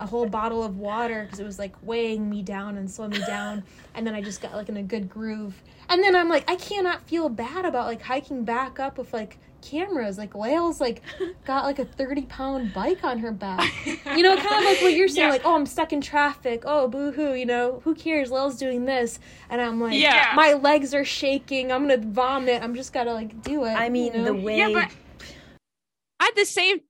a whole bottle of water because it was like weighing me down and slowing me down, and then I just got like in a good groove, and then I'm like I cannot feel bad about like hiking back up with like cameras. Like Lael's like got like a 30 pound bike on her back. You know kind of like what you're saying Yeah. like oh i'm stuck in traffic. Oh boo-hoo you know? Who cares? Lael's doing this. And i'm like Yeah. my legs are shaking. I'm gonna vomit. I'm just gotta like do it I mean, you know? the way Yeah, but at the same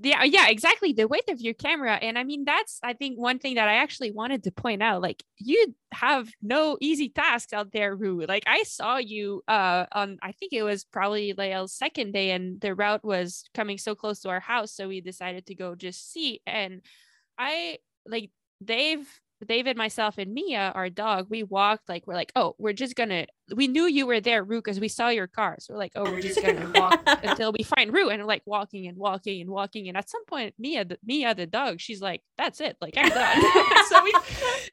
yeah yeah exactly the weight of your camera and i mean that's i think one thing that i actually wanted to point out like you have no easy tasks out there Rue. like i saw you uh on i think it was probably Lael's second day and the route was coming so close to our house so we decided to go just see and i like dave david myself and mia our dog we walked like we're like oh we're just gonna we knew you were there rue because we saw your car so we're like oh we're just gonna walk until we find Rue and we're like walking and walking and walking. And at some point, Mia, the, Mia, the dog, she's like, that's it. Like I'm done. and so we,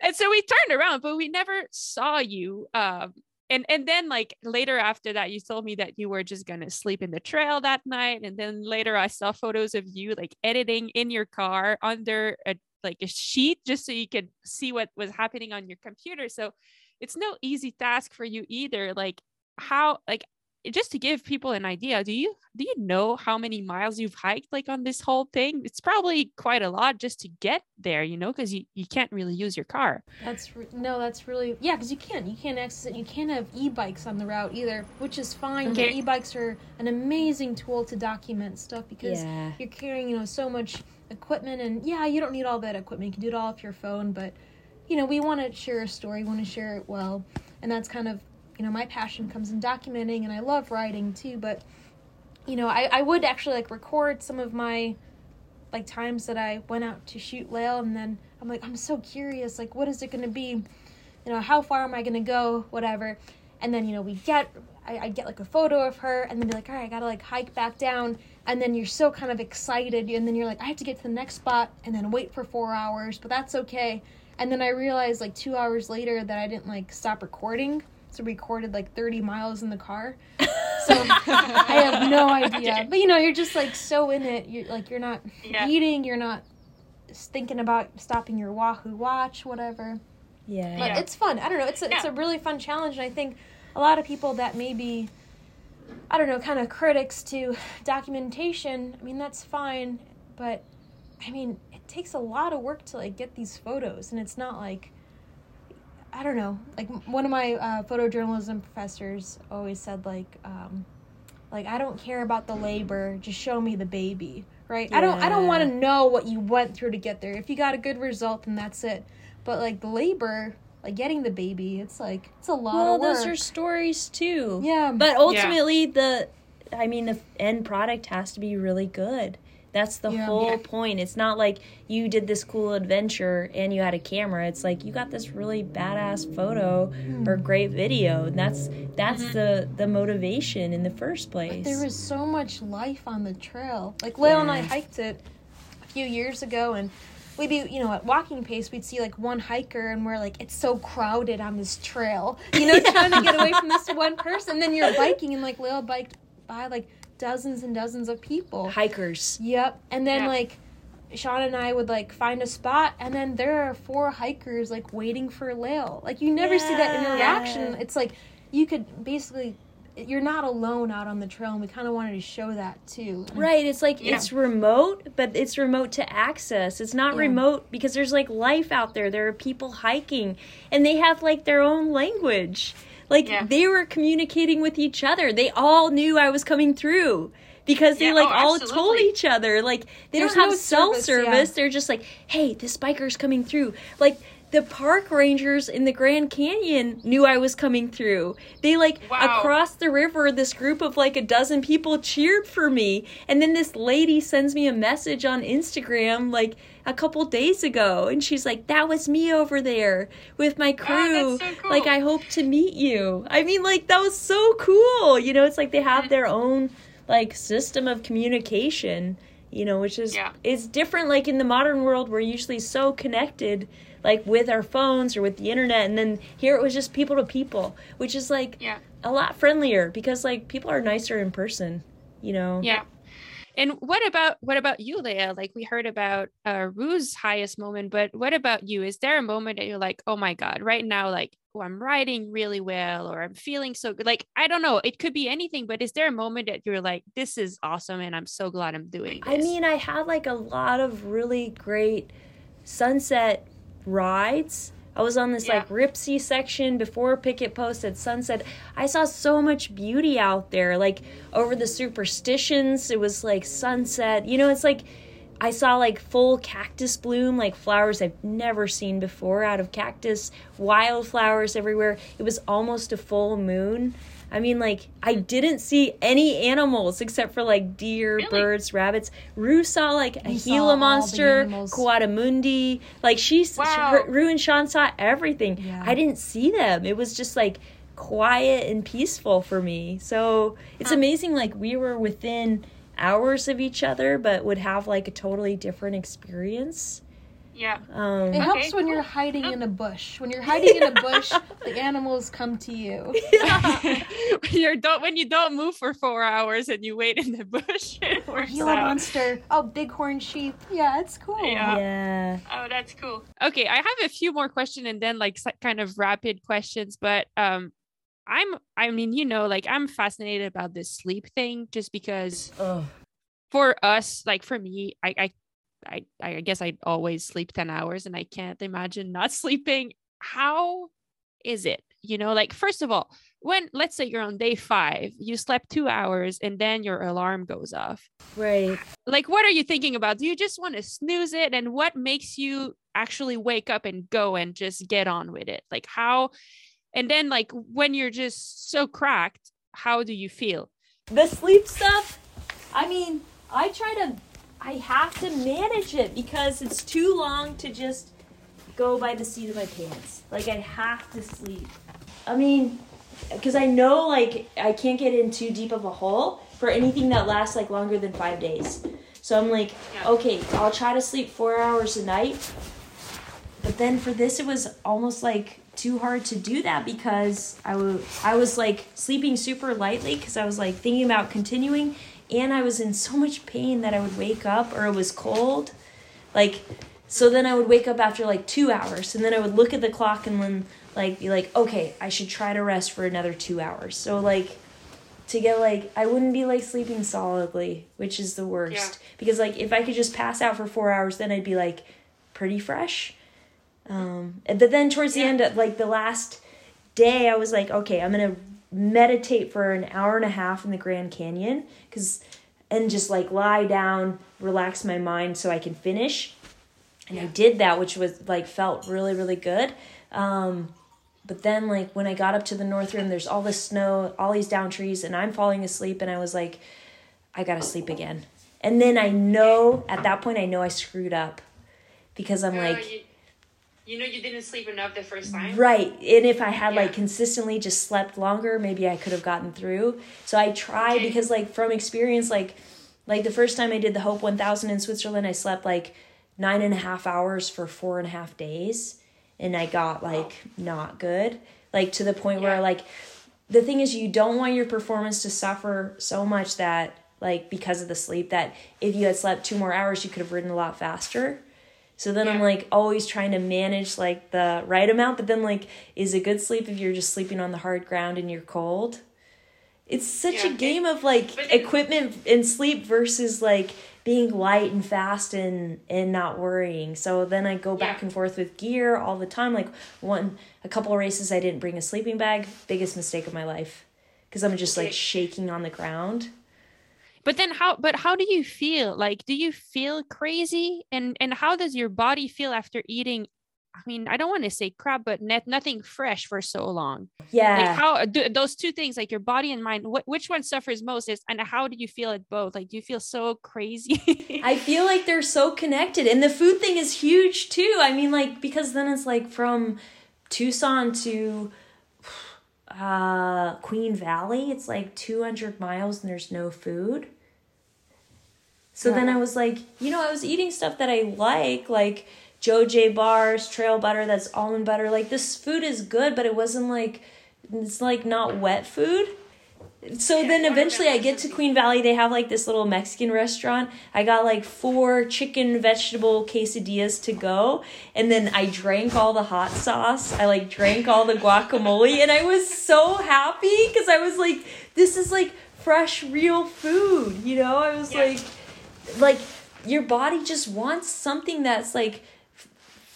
and so we turned around, but we never saw you. Um, and, and then like later after that, you told me that you were just going to sleep in the trail that night. And then later I saw photos of you like editing in your car under a, like a sheet just so you could see what was happening on your computer. So it's no easy task for you either. Like how, like, just to give people an idea do you do you know how many miles you've hiked like on this whole thing it's probably quite a lot just to get there you know because you, you can't really use your car That's re- no, that's really yeah, because you can't you can't access it. You can't have e-bikes on the route either, which is fine. but E-bikes are an amazing tool to document stuff because Yeah. you're carrying you know so much equipment, and yeah, you don't need all that equipment. You can do it all off your phone, but you know we want to share a story, we want to share it well, and that's kind of you know my passion comes in documenting, and I love writing too, but you know I I would actually like record some of my like times that I went out to shoot Lael, and then I'm like, I'm so curious, like, what is it gonna be? You know, how far am I gonna go? Whatever. And then you know we get, I, I get like a photo of her, and then be like, all right, I gotta like hike back down, and then you're so kind of excited, and then you're like, I have to get to the next spot, and then wait for four hours, but that's okay. And then I realized like two hours later that I didn't like stop recording, so recorded like 30 miles in the car. So I have no idea. But you know, you're just like so in it. You're like you're not Yeah. eating. You're not thinking about stopping your Wahoo watch, whatever. Yeah. But Yeah. it's fun. I don't know. It's a, it's a really fun challenge, and I think a lot of people that maybe I don't know, kind of critics to documentation. I mean, that's fine, but I mean, it takes a lot of work to like get these photos, and it's not like I don't know. Like one of my uh, photojournalism professors always said, like, um, like I don't care about the labor, just show me the baby, right? I don't I don't want to know what you went through to get there. If you got a good result, then that's it. But like the labor, like getting the baby, it's like it's a lot well, of work. Well those are stories too. yeah, But ultimately, the I mean, the end product has to be really good. That's the Yeah. whole Yeah. point. It's not like you did this cool adventure and you had a camera. It's like you got this really badass photo hmm. or great video. And that's that's mm-hmm. the the motivation in the first place. There was so much life on the trail. Like Lil and I hiked it a few years ago, and we'd be, you know, at walking pace, we'd see like one hiker, and we're like, it's so crowded on this trail, you know, trying to get away from this one person. Then you're biking, and like Lil biked by like dozens and dozens of people. hikers. Yep. And then Yeah. like Sean and I would like find a spot and then there are four hikers like waiting for Lil. Like you never see that Yeah. interaction. It's like you could basically you're not alone out on the trail and we kind of wanted to show that too. Right, it's like Yeah. it's remote, but it's remote to access. It's not Yeah. remote because there's like life out there. There are people hiking and they have like their own language. Like Yeah. they were communicating with each other. They all knew I was coming through because they like oh, all told each other. Like they There's don't have no cell service, service. They're just like, "Hey, this biker's coming through." Like the park rangers in the Grand Canyon knew I was coming through. They like Wow. across the river, this group of like a dozen people cheered for me. And then this lady sends me a message on Instagram like a couple days ago. And she's like, that was me over there with my crew. Oh, that's so cool. Like, I hope to meet you. I mean, like, that was so cool. You know, it's like they have their own like system of communication. You know, which is Yeah. is different. Like in the modern world, we're usually so connected, like with our phones or with the internet, and then here it was just people to people, which is like Yeah. a lot friendlier because like people are nicer in person, you know. Yeah. And what about what about you, Leah? Like we heard about uh Rue's highest moment, but what about you? Is there a moment that you're like, oh my god, right now, like, oh, I'm writing really well, or I'm feeling so good? Like, I don't know, it could be anything, but is there a moment that you're like, this is awesome, and I'm so glad I'm doing this? I mean, I had like a lot of really great sunset rides. I was on this Yeah. like Ripsey section before Picket Post at sunset. I saw so much beauty out there, like over the superstitions. It was like sunset. You know, it's like I saw like full cactus bloom, like flowers I've never seen before out of cactus, wildflowers everywhere. It was almost a full moon. I mean, like, I didn't see any animals except for like deer, Really? birds, rabbits. Rue saw like a You Gila monster, animals. Like, she, Wow. her, Rue and Sean saw everything. Yeah. I didn't see them. It was just like quiet and peaceful for me. So it's Huh. amazing. Like, we were within hours of each other, but would have like a totally different experience. Yeah. Um, It helps when cool. you're hiding in a bush. When you're hiding in a bush, the animals come to you. when you don't when you don't move for four hours and you wait in the bush, it works Gila out. monster. Oh, bighorn sheep. Yeah, it's cool. Yeah. yeah. Oh, that's cool. okay i have a few more questions and then like kind of rapid questions but um i'm i mean you know like i'm fascinated about this sleep thing just because Oh. for us like for me i i i, I guess i always sleep 10 hours and i can't imagine not sleeping. How is it? You know like first of all when let's say you're on day five you slept two hours and then your alarm goes off. Right. like what are you thinking about? Do you just want to snooze it? And what makes you actually wake up and go and just get on with it? Like how and then like when you're just so cracked how do you feel? The sleep stuff i mean i try to i have to manage it because it's too long to just go by the seat of my pants. Like i have to sleep. I mean because i know like i can't get in too deep of a hole for anything that lasts like longer than five days. So i'm like okay i'll try to sleep four hours a night. But then for this it was almost like too hard to do that because I was like sleeping super lightly because I was like thinking about continuing and I was in so much pain that I would wake up or it was cold like so then I would wake up after like 2 hours and then I would look at the clock and then like be like okay I should try to rest for another 2 hours so like to get like I wouldn't be like sleeping solidly, which is the worst. Yeah. Because like if I could just pass out for four hours, then I'd be like pretty fresh. Um, but then towards the Yeah. end, of, like the last day, I was like, okay, I'm gonna meditate for an hour and a half in the Grand Canyon, cause and just like lie down, relax my mind so I can finish. And I did that, which was like felt really really good. Um, but then, like, when I got up to the North Rim, there's all this snow, all these down trees, and I'm falling asleep, and I was like, I gotta sleep again. And then I know at that point I know I screwed up because I'm like you, you know you didn't sleep enough the first time. Right. And if I had like consistently just slept longer, maybe I could have gotten through. So I tried Okay. because like from experience, like like the first time I did the Hope 1000 in Switzerland, I slept like nine and a half hours for four and a half days. And I got like not good. Like to the point where like the thing is you don't want your performance to suffer so much that like because of the sleep that if you had slept two more hours you could have ridden a lot faster. So then I'm like always trying to manage like the right amount, but then like is it good sleep if you're just sleeping on the hard ground and you're cold? It's such a game of like then- equipment and sleep versus like being light and fast and and not worrying. So then I go back Yeah. and forth with gear all the time. Like one a couple of races I didn't bring a sleeping bag, biggest mistake of my life. Cuz I'm just like shaking on the ground. But then how but how do you feel? Like do you feel crazy? And and how does your body feel after eating I mean, I don't want to say crap, but net, nothing fresh for so long. Yeah. Like how do those two things, like your body and mind, wh- which one suffers most is, and how do you feel at both? Like, do you feel so crazy? I feel like they're so connected. And the food thing is huge too. I mean, like, because then it's like from Tucson to uh, Queen Valley, it's like 200 miles and there's no food. So then I was like, you know, I was eating stuff that I like, like Joe J bars, trail butter, that's almond butter. Like, this food is good, but it wasn't like, it's like not wet food. So then eventually I get to Queen Valley. They have like this little Mexican restaurant. I got like four chicken vegetable quesadillas to go. And then I drank all the hot sauce. I like drank all the guacamole. And I was so happy because I was like, this is like fresh, real food. You know, I was Yeah. like, like your body just wants something that's like f-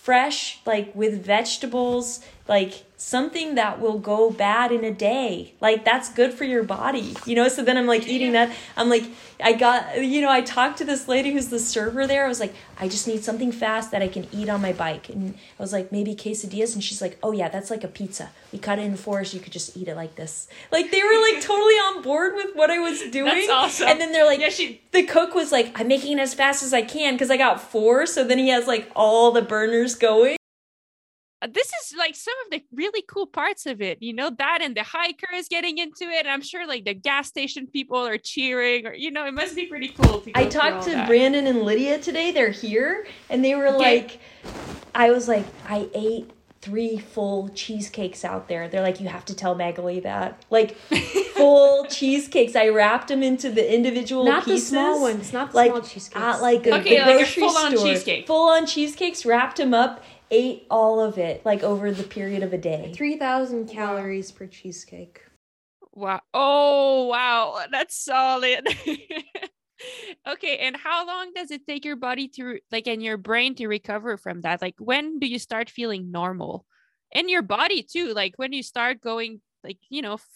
fresh, like with vegetables, like something that will go bad in a day. Like that's good for your body, you know? So then I'm like eating that. I'm like, I got, you know, I talked to this lady who's the server there. I was like, I just need something fast that I can eat on my bike. And I was like, maybe quesadillas. And she's like, oh yeah, that's like a pizza. We cut it in four so you could just eat it like this. Like they were like totally on board with what I was doing. That's awesome. And then they're like, Yeah, she- the cook was like, I'm making it as fast as I can because I got four. So then he has like all the burners going. Uh, this is like some of the really cool parts of it, you know, that and the hikers getting into it. And I'm sure like the gas station people are cheering, or you know, it must be pretty cool. To I talked to that. Brandon and Lydia today. They're here. And they were Okay. like, I was like, I ate three full cheesecakes out there. They're like, you have to tell Maghalie that. Like, full cheesecakes. I wrapped them into the individual Not the small ones, not the like small cheesecakes. At like a, Okay, the like a grocery full-on store. cheesecake. Full on cheesecakes, wrapped them up, ate all of it, like over the period of a day. 3,000 calories per cheesecake. Wow. Oh, wow. That's solid. okay. And how long does it take your body to, like, and your brain to recover from that? Like, when do you start feeling normal? And your body, too. Like, when you start going, like, you know, f-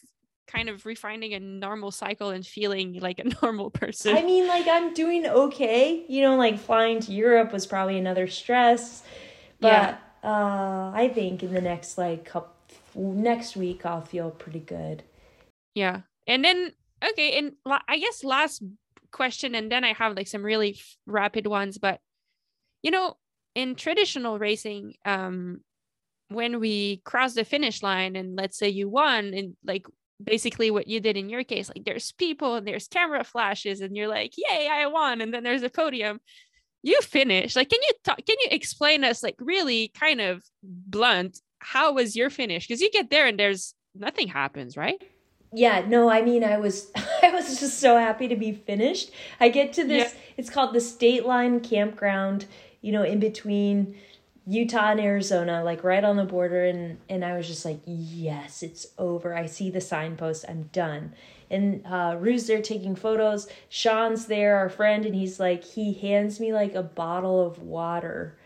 kind of refining a normal cycle and feeling like a normal person. I mean, like I'm doing okay. You know, like flying to Europe was probably another stress, but Yeah. uh, I think in the next like couple, next week I'll feel pretty good. Yeah. And then, okay. And la- I guess last question, and then I have like some really f- rapid ones. But, you know, in traditional racing, um, when we cross the finish line and let's say you won, and like basically what you did in your case, like there's people and there's camera flashes, and you're like, yay, I won. And then there's a podium. You finish. Like, can you talk, can you explain us, like, really kind of blunt, how was your finish? Because you get there and there's nothing happens, right? Yeah, no, I mean, I was I was just so happy to be finished. I get to this. It's called the State Line Campground. You know, in between Utah and Arizona, like right on the border, and and I was just like, yes, it's over. I see the signpost. I'm done. And uh, Rue's there taking photos. Sean's there, our friend, and he's like, he hands me like a bottle of water,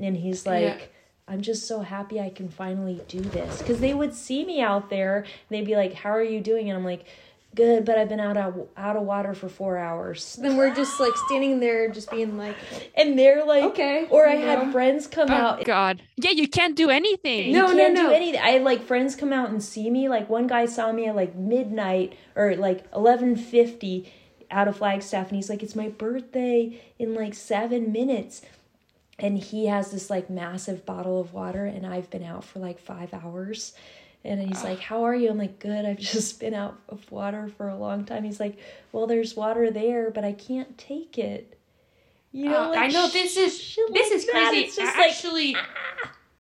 and he's like. Yeah. I'm just so happy I can finally do this. Because they would see me out there and they'd be like, How are you doing? And I'm like, Good, but I've been out of, out of water for four hours. Then we're just like standing there, just being like, And they're like, Okay, Or I you had friends come Oh out. God. Yeah, you can't do anything. No, no, can't no. do anything. I had like friends come out and see me. Like one guy saw me at like midnight or like eleven fifty out of Flagstaff and he's like, It's my birthday in like seven minutes. And he has this like massive bottle of water, and I've been out for like five hours. And he's like, How are you? I'm like, Good. I've just been out of water for a long time. He's like, Well, there's water there, but I can't take it. You know, Uh, like I know this is this like is that. crazy. It's just I like, Actually,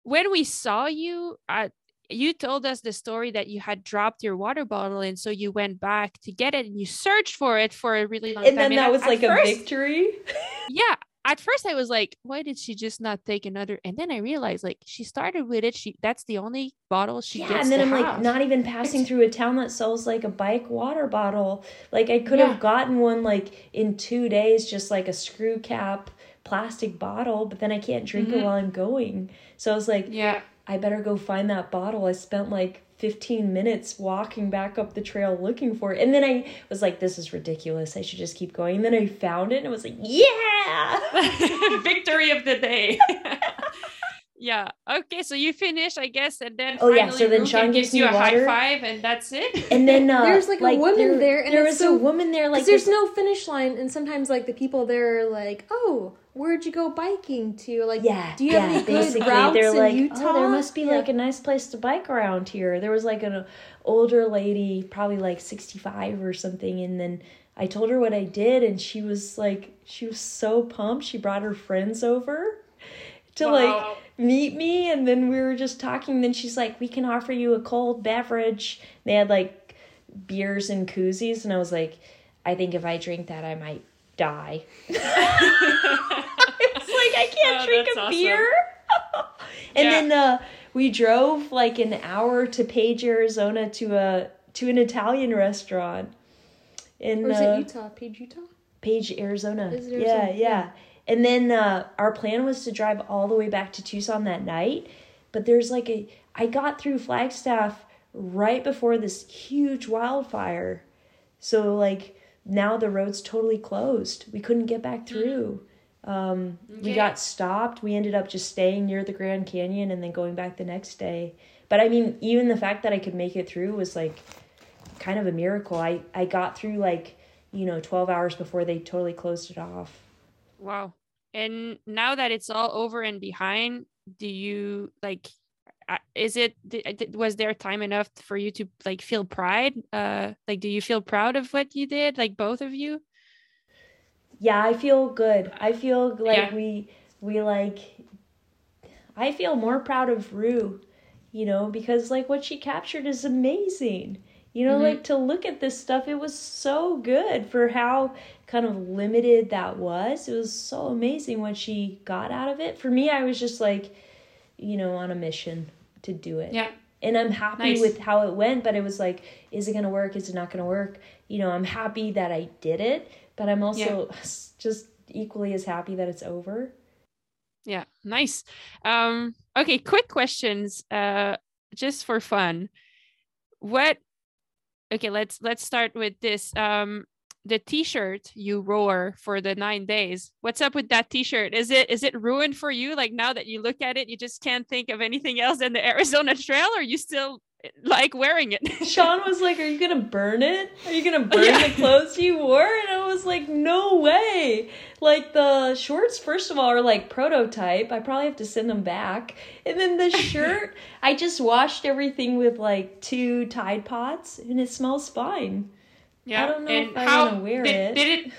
when we saw you, uh, you told us the story that you had dropped your water bottle, and so you went back to get it, and you searched for it for a really long time. and time. then that at- was at like a first- victory. yeah at first i was like why did she just not take another and then i realized like she started with it she that's the only bottle she yeah, and then I'm like not even passing through a town that sells like a bike water bottle. Like I could Yeah. have gotten one like in two days, just like a screw cap plastic bottle, but then I can't drink it Mhm. while I'm going. So I was like, yeah I better go find that bottle. I spent like 15 minutes walking back up the trail looking for it. And then I was like, this is ridiculous. I should just keep going. And then I found it and I was like, yeah. victory of the day yeah okay so you finish i guess and then Oh, yeah, so then Ruken Sean gives you me a high five and that's it And then uh, There's, like, a woman there, and there was so- a woman there, like Like there's no finish line, and sometimes like the people there are like, "Oh, where'd you go biking to?" Like, Yeah, do you yeah, have any good basically routes they're in like, Utah? oh, there must be Yeah. like a nice place to bike around here. There was like an older lady, probably like sixty five or something, and then I told her what I did, and she was like, she was so pumped. She brought her friends over to Wow. like meet me, and then we were just talking. Then she's like, we can offer you a cold beverage. They had like beers and koozies, and I was like, I think if I drink that, I might die. it's like I can't Oh, drink a awesome. beer. and Yeah. then uh, we drove like an hour to Page, Arizona, to a to an Italian restaurant. In Or is uh, it Utah? Page, Utah? Page, Arizona. It Yeah, Arizona? yeah. Yeah. And then uh, our plan was to drive all the way back to Tucson that night, but there's like a I got through Flagstaff right before this huge wildfire. So like now the road's totally closed. We couldn't get back through. Um, We got stopped. We ended up just staying near the Grand Canyon and then going back the next day. But I mean, even the fact that I could make it through was like kind of a miracle. I I got through like, you know, 12 hours before they totally closed it off. wow and now that it's all over and behind do you like is it di- was there time enough for you to like feel pride uh like do you feel proud of what you did like both of you Yeah, I feel good. I feel like Yeah. we we like I feel more proud of Rue, you know, because like what she captured is amazing. You know, Mhm. like to look at this stuff, it was so good for how kind of limited that was. It was so amazing what she got out of it. For me, I was just like, you know, on a mission to do it. yeah And I'm happy Nice. with how it went, but it was like, is it going to work? Is it not going to work? You know, I'm happy that I did it, but I'm also just equally as happy that it's over. Yeah, nice. Um, okay, quick questions, uh, just for fun. What? Okay, let's let's start with this. Um, the T-shirt you wore for the nine days. What's up with that T-shirt? Is it is it ruined for you? Like now that you look at it, you just can't think of anything else than the Arizona Trail, or you still eh, like wearing it? Sean was like, Are you going to burn it? Are you going to burn Yeah. the clothes you wore? And I was like, No way. Like, the shorts, first of all, are like prototype. I probably have to send them back. And then the shirt, I just washed everything with like two Tide Pods and it smells fine. Yeah. don't know and if I how wanna wear did, it. did it?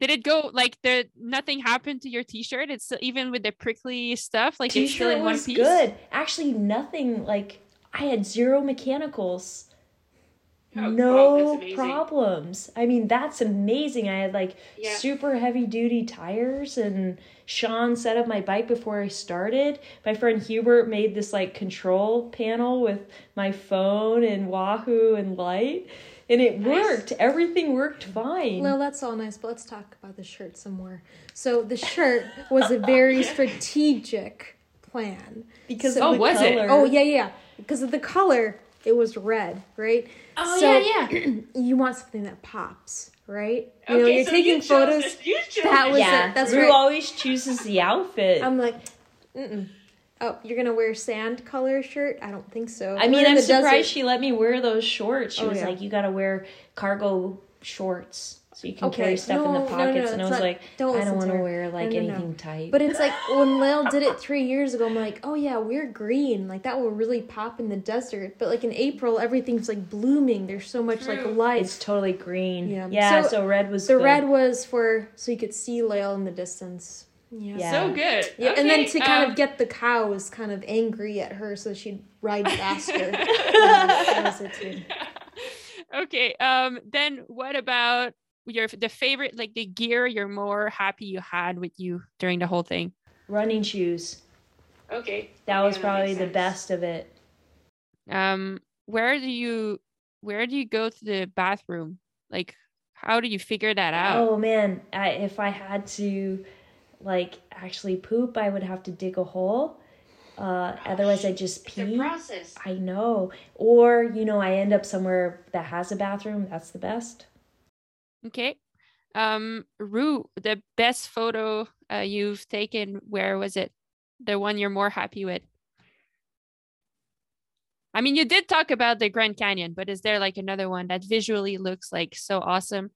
Did it go like the nothing happened to your T-shirt? It's even with the prickly stuff, like it's still T-shirt in one was piece. good. Actually, nothing like I had zero mechanicals. Oh, oh, no that's amazing. problems. I mean, that's amazing. I had like Yeah. super heavy duty tires and Sean set up my bike before I started. My friend Hubert made this like control panel with my phone and Wahoo and light and it Nice. worked. Everything worked fine. Well, that's all nice, but let's talk about the shirt some more. So the shirt was a very strategic plan. because so- of the Oh, was it? Oh yeah, yeah. Because of the color, it was red, right? Oh So- yeah, yeah. You want something that pops, right? You know, Okay, you're so taking you chose photos. this- you chose That was yeah, it. That's Rue right. always chooses the outfit. I'm like, mm Oh, you're gonna wear sand color shirt? I don't think so. I mean, I'm surprised desert. she let me wear those shorts. She Oh, was yeah. like, "You got to wear cargo shorts." so you can Okay, carry stuff in no, the no, no, pockets. and I was not- like, don't I don't want to wear like No, no, no. anything tight. But it's like when Lil did it three years ago, I'm like, oh yeah, we're green. Like that will really pop in the desert. But like in April, everything's like blooming. There's so much like light. it's totally green. Yeah. Yeah. So, So, red was the good. red was for so you could see Lil in the distance. Yeah. Yeah. So good. Yeah, and then to kind um, of get the cows kind of angry at her so she'd ride faster. that was it too. okay. Um. Then what about your the favorite like the gear you're more happy you had with you during the whole thing? running shoes. Okay. That okay, was makes probably the best of it. Um. Where do you where do you go to the bathroom? Like, how do you figure that out? Oh man, I, if I had to like actually poop, I would have to dig a hole. Uh, otherwise, I just It's a pee. process. I know. Or, you know, I end up somewhere that has a bathroom. That's the best. Okay. Um, Rue, the best photo uh, you've taken, where was it? The one you're more happy with? I mean, you did talk about the Grand Canyon, but is there like another one that visually looks like so awesome?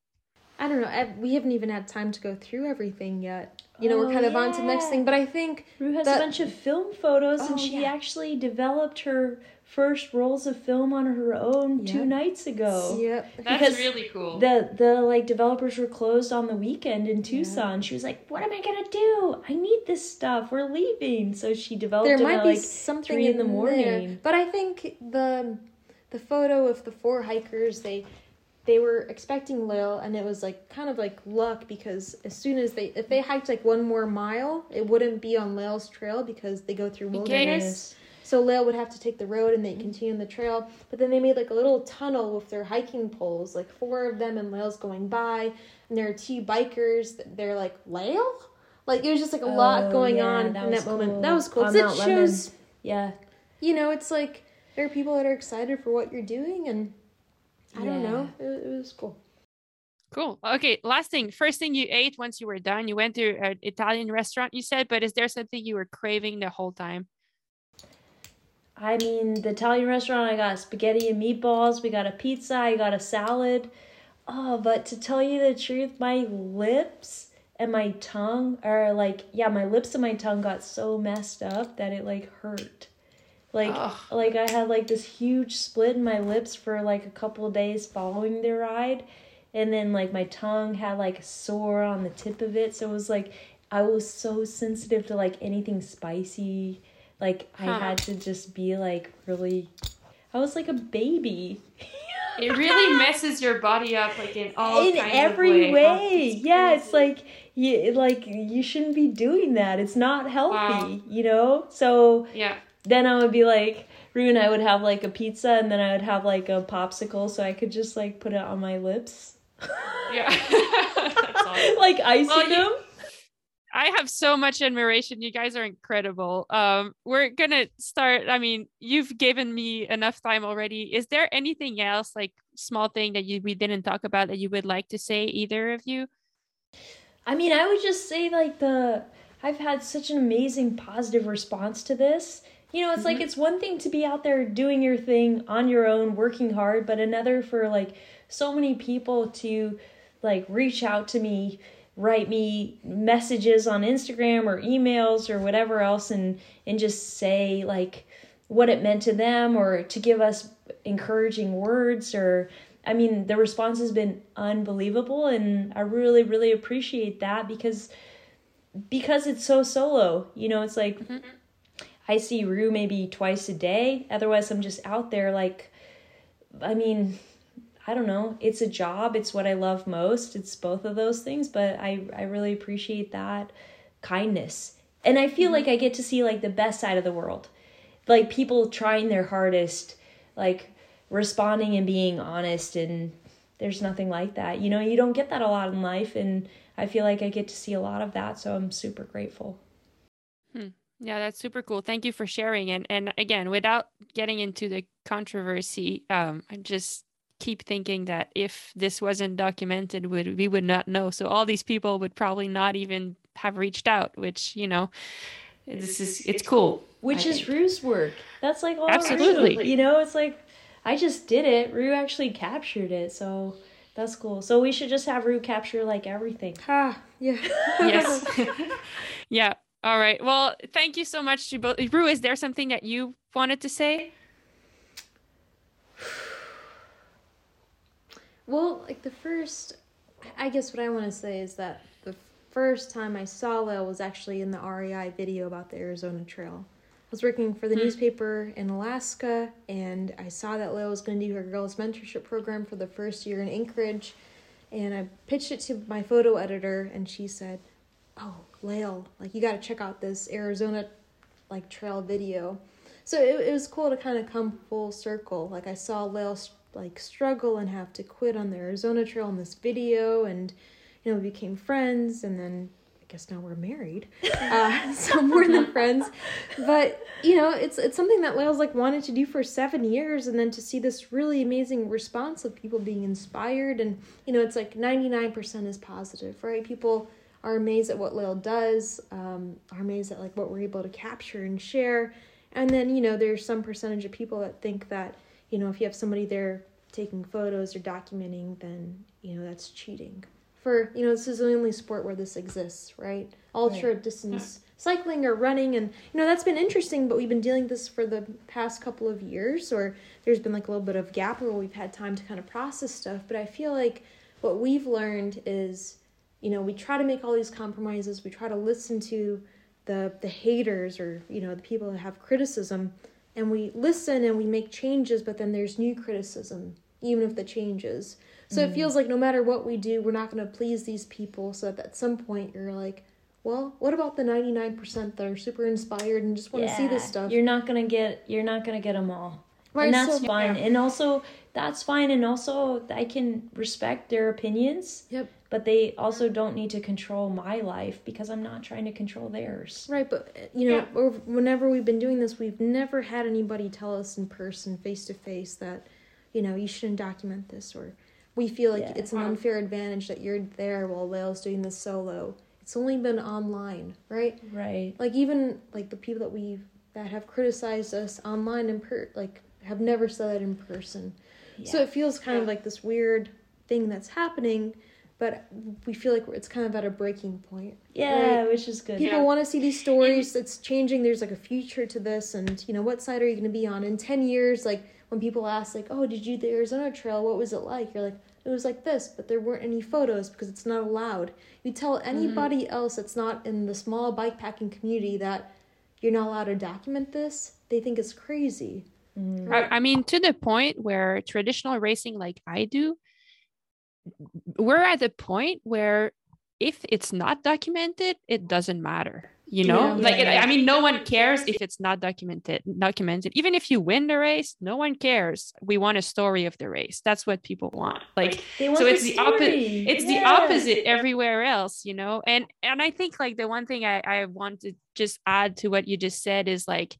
I don't know. I, we haven't even had time to go through everything yet. You know, we're Oh, kind of on to the next thing. But I think Rue has That- a bunch of film photos, Oh, and she yeah. actually developed her first rolls of film on her own two nights ago. Yep. That's Because really cool. the the like developers were closed on the weekend in Tucson. She was like, "What am I gonna do? I need this stuff. We're leaving." So she developed there it might at be like something three in the there. morning. But I think the the photo of the four hikers they they were expecting Lael and it was like kind of like luck because as soon as they if they hiked like one more mile it wouldn't be on Lael's trail because they go through wilderness. So Lael would have to take the road and they continue on the trail. But then they made like a little tunnel with their hiking poles, like four of them and Lael's going by. And there are two bikers. They're like, Lael? Like it was just like a lot Oh, going yeah, on that in that moment. That was cool. It shows, Yeah, you know, it's like there are people that are excited for what you're doing and I don't know. It, it was cool. Cool. Okay. Last thing. First thing you ate once you were done, you went to an Italian restaurant, you said, but is there something you were craving the whole time? I mean, the Italian restaurant, I got spaghetti and meatballs. We got a pizza. I got a salad. Oh, but to tell you the truth, my lips and my tongue are like, yeah, my lips and my tongue got so messed up that it like hurt. Like, Ugh. like I had like this huge split in my lips for like a couple of days following the ride, and then like my tongue had like a sore on the tip of it. So it was like I was so sensitive to like anything spicy. Like I had to just be like really. I was like a baby. It really messes your body up, like in all in every way. way. Yeah, it's like you like you shouldn't be doing that. It's not healthy, Wow. you know? So Yeah. Then I would be like Rue and I would have like a pizza and then I would have like a popsicle so I could just like put it on my lips. Yeah. Awesome. like icing Well, you- them. I have so much admiration. You guys are incredible. Um, we're gonna start. I mean, you've given me enough time already. Is there anything else, like small thing that you we didn't talk about that you would like to say, either of you? I mean, I would just say like the I've had such an amazing positive response to this. You know, it's like mm-hmm. it's one thing to be out there doing your thing on your own, working hard, but another for like so many people to like reach out to me, write me messages on Instagram or emails or whatever else and and just say like what it meant to them or to give us encouraging words or I mean the response has been unbelievable and I really really appreciate that because because it's so solo. You know, it's like mm-hmm. I see Rue maybe twice a day. Otherwise I'm just out there like I mean, I don't know. It's a job. It's what I love most. It's both of those things, but I I really appreciate that kindness. And I feel mm-hmm. like I get to see like the best side of the world. Like people trying their hardest, like responding and being honest and there's nothing like that. You know, you don't get that a lot in life and I feel like I get to see a lot of that, so I'm super grateful. Hmm. Yeah, that's super cool. Thank you for sharing. And and again, without getting into the controversy, um, I just keep thinking that if this wasn't documented, would we would not know. So all these people would probably not even have reached out, which you know, this is it's cool. Which I is think. Rue's work. That's like all Absolutely. Rue. You know, it's like I just did it. Rue actually captured it, so That's cool. So we should just have Rue capture like everything. Ah, yeah. yes. yeah. All right. Well, thank you so much to both. Rue, is there something that you wanted to say? Well, like the first, I guess what I want to say is that the first time I saw Lael was actually in the REI video about the Arizona Trail. I was working for the hmm. newspaper in Alaska, and I saw that Lael was going to do her girls' mentorship program for the first year in Anchorage, and I pitched it to my photo editor, and she said, "Oh, Lael, like you got to check out this Arizona like trail video." So it, it was cool to kind of come full circle. Like I saw Lael like struggle and have to quit on the Arizona Trail in this video, and you know we became friends, and then I guess now we're married, uh, so more than friends. But you know it's it's something that Lael's like wanted to do for seven years, and then to see this really amazing response of people being inspired, and you know it's like ninety nine percent is positive, right? People are amazed at what Lael does, um, are amazed at like what we're able to capture and share. And then, you know, there's some percentage of people that think that, you know, if you have somebody there taking photos or documenting, then, you know, that's cheating. For, you know, this is the only sport where this exists, right? Ultra distance cycling or running. And, you know, that's been interesting, but we've been dealing with this for the past couple of years, or there's been like a little bit of gap where we've had time to kind of process stuff. But I feel like what we've learned is, you know, we try to make all these compromises, we try to listen to the the haters or you know the people that have criticism and we listen and we make changes but then there's new criticism even if the changes so it mm. feels like no matter what we do we're not going to please these people so that at some point you're like well what about the 99% that are super inspired and just want to see this stuff You're not gonna get. You're not gonna get them all. Right, and that's so- fine. And also, that's fine. And also, I can respect their opinions. Yep. But they also don't need to control my life because I'm not trying to control theirs. Right, but uh, you know, or whenever we've been doing this, we've never had anybody tell us in person, face to face, that you know you shouldn't document this, or we feel like Yeah. it's an unfair advantage that you're there while Lael's doing this solo. It's only been online, right? Right. Like even like the people that we've that have criticized us online and per like have never said that in person. So it feels kind of like this weird thing that's happening, but we feel like it's kind of at a breaking point. Yeah, right? which is good. people want to see these stories it's changing there's like a future to this and you know what side are you going to be on in 10 years like when people ask like oh did you do the arizona trail what was it like you're like it was like this but there weren't any photos because it's not allowed you tell mm-hmm. anybody else that's not in the small bikepacking community that you're not allowed to document this they think it's crazy Mm-hmm. I, I mean, to the point where traditional racing, like I do, we're at the point where if it's not documented, it doesn't matter. You know, Yeah. like it, Yeah. I mean, no one cares if it's not documented. Documented, even if you win the race, no one cares. We want a story of the race. That's what people want. Like want so the it's the opposite story. it's the opposite everywhere else you know and and i think like the one thing i i want to just add to what you just said is like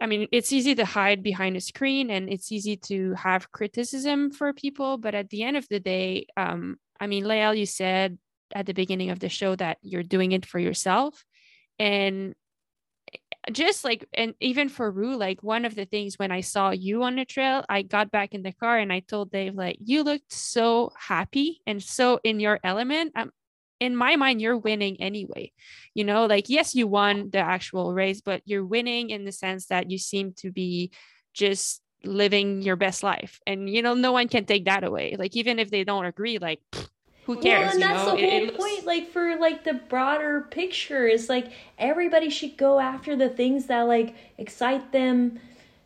i mean it's easy to hide behind a screen and it's easy to have criticism for people but at the end of the day um i mean Lael, you said at the beginning of the show that you're doing it for yourself and just like and even for Rue, like one of the things when I saw you on the trail, I got back in the car and I told Dave, like, you looked so happy and so in your element. Um, in my mind, you're winning anyway. You know, like yes, you won the actual race, but you're winning in the sense that you seem to be just living your best life. And you know, no one can take that away. Like even if they don't agree, like pfft, who cares? Well, and you that's know, the whole looks- point. Like for like the broader picture, is like everybody should go after the things that like excite them,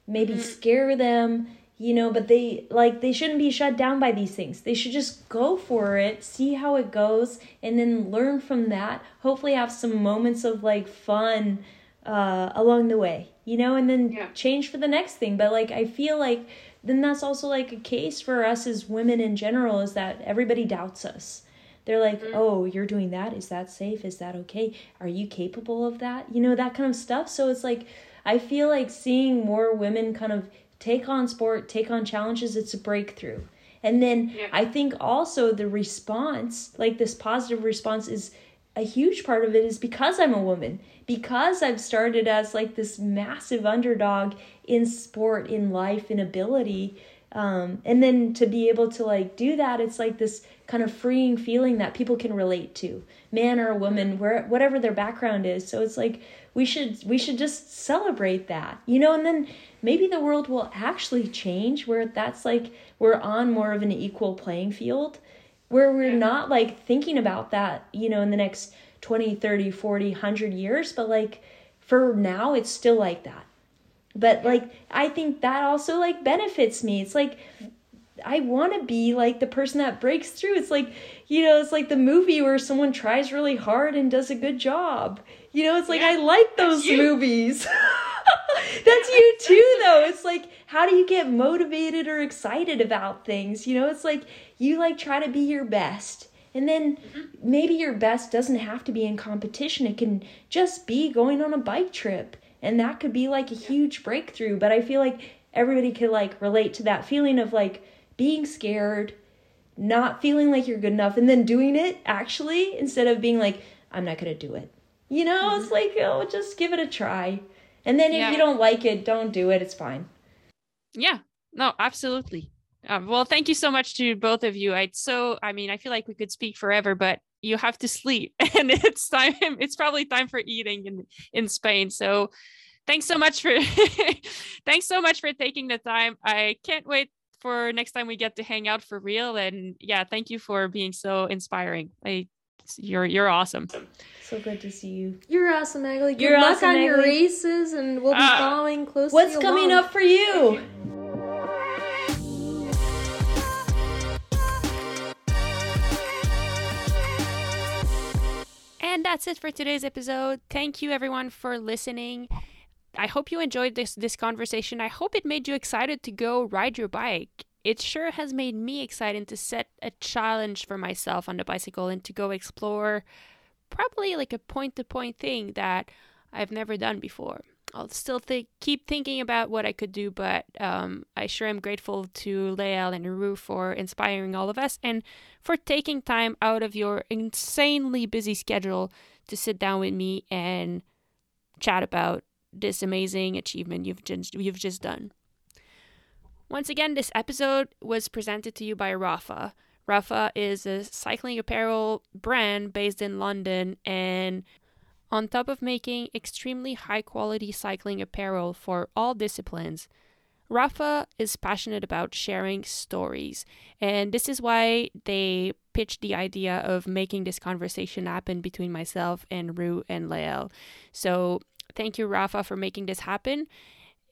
maybe Mm-hmm. scare them, you know. But they like they shouldn't be shut down by these things. They should just go for it, see how it goes, and then learn from that. Hopefully, have some moments of like fun uh, along the way, you know, and then Yeah. change for the next thing. But like I feel like then that's also like a case for us as women in general is that everybody doubts us. They're like, "Oh, you're doing that. Is that safe? Is that okay? Are you capable of that?" You know, that kind of stuff. So it's like I feel like seeing more women kind of take on sport, take on challenges, it's a breakthrough. And then Yeah. I think also the response, like this positive response is a huge part of it is because I'm a woman, because I've started as like this massive underdog in sport, in life, in ability. um, and then to be able to like do that it's like this kind of freeing feeling that people can relate to man or a woman where whatever their background is so it's like we should we should just celebrate that you know and then maybe the world will actually change where that's like we're on more of an equal playing field where we're not like thinking about that you know in the next 20 30 40 100 years but like for now it's still like that. But like i think that also like benefits me. It's like i want to be like the person that breaks through. It's like you know it's like the movie where someone tries really hard and does a good job you know it's like i like those movies. That's you too though. it's like how do you get motivated or excited about things? You know it's like you like try to be your best. And then maybe your best doesn't have to be in competition. It can just be going on a bike trip. And that could be like a huge breakthrough. But i feel like everybody could like relate to that feeling of like being scared not feeling like you're good enough and then doing it actually instead of being like i'm not going to do it you know it's like oh just give it a try and then if Yeah. you don't like it don't do it it's fine Yeah, no, absolutely. Um, well, thank you so much to both of you. I so I mean, I feel like we could speak forever, but you have to sleep, and it's time. It's probably time for eating in in Spain. So, thanks so much for thanks so much for taking the time. I can't wait for next time we get to hang out for real. And yeah, thank you for being so inspiring. I you're you're awesome. so good to see you You're awesome, Maghalie. Good You're luck awesome, on your races, and we'll be Ah. following closely. what's coming up for you And that's it for today's episode. Thank you everyone for listening. I hope you enjoyed this this conversation. I hope it made you excited to go ride your bike. It sure has made me excited to set a challenge for myself on the bicycle and to go explore probably like a point to point thing that I've never done before. I'll still think, keep thinking about what I could do, but um, I sure am grateful to Lael and Rue for inspiring all of us and for taking time out of your insanely busy schedule to sit down with me and chat about this amazing achievement you've just, you've just done. Once again, this episode was presented to you by Rapha. Rapha is a cycling apparel brand based in London and on top of making extremely high quality cycling apparel for all disciplines, Rapha is passionate about sharing stories. And this is why they pitched the idea of making this conversation happen between myself and Rue and Lael. So thank you, Rapha, for making this happen.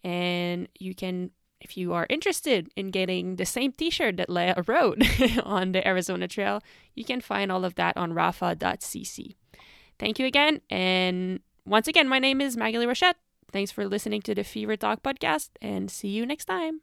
And you can, if you are interested in getting the same t shirt that Lael wrote on the Arizona Trail, you can find all of that on rapha.cc. Thank you again. And once again, my name is Maghalie Rochette. Thanks for listening to the Fever Talk podcast and see you next time.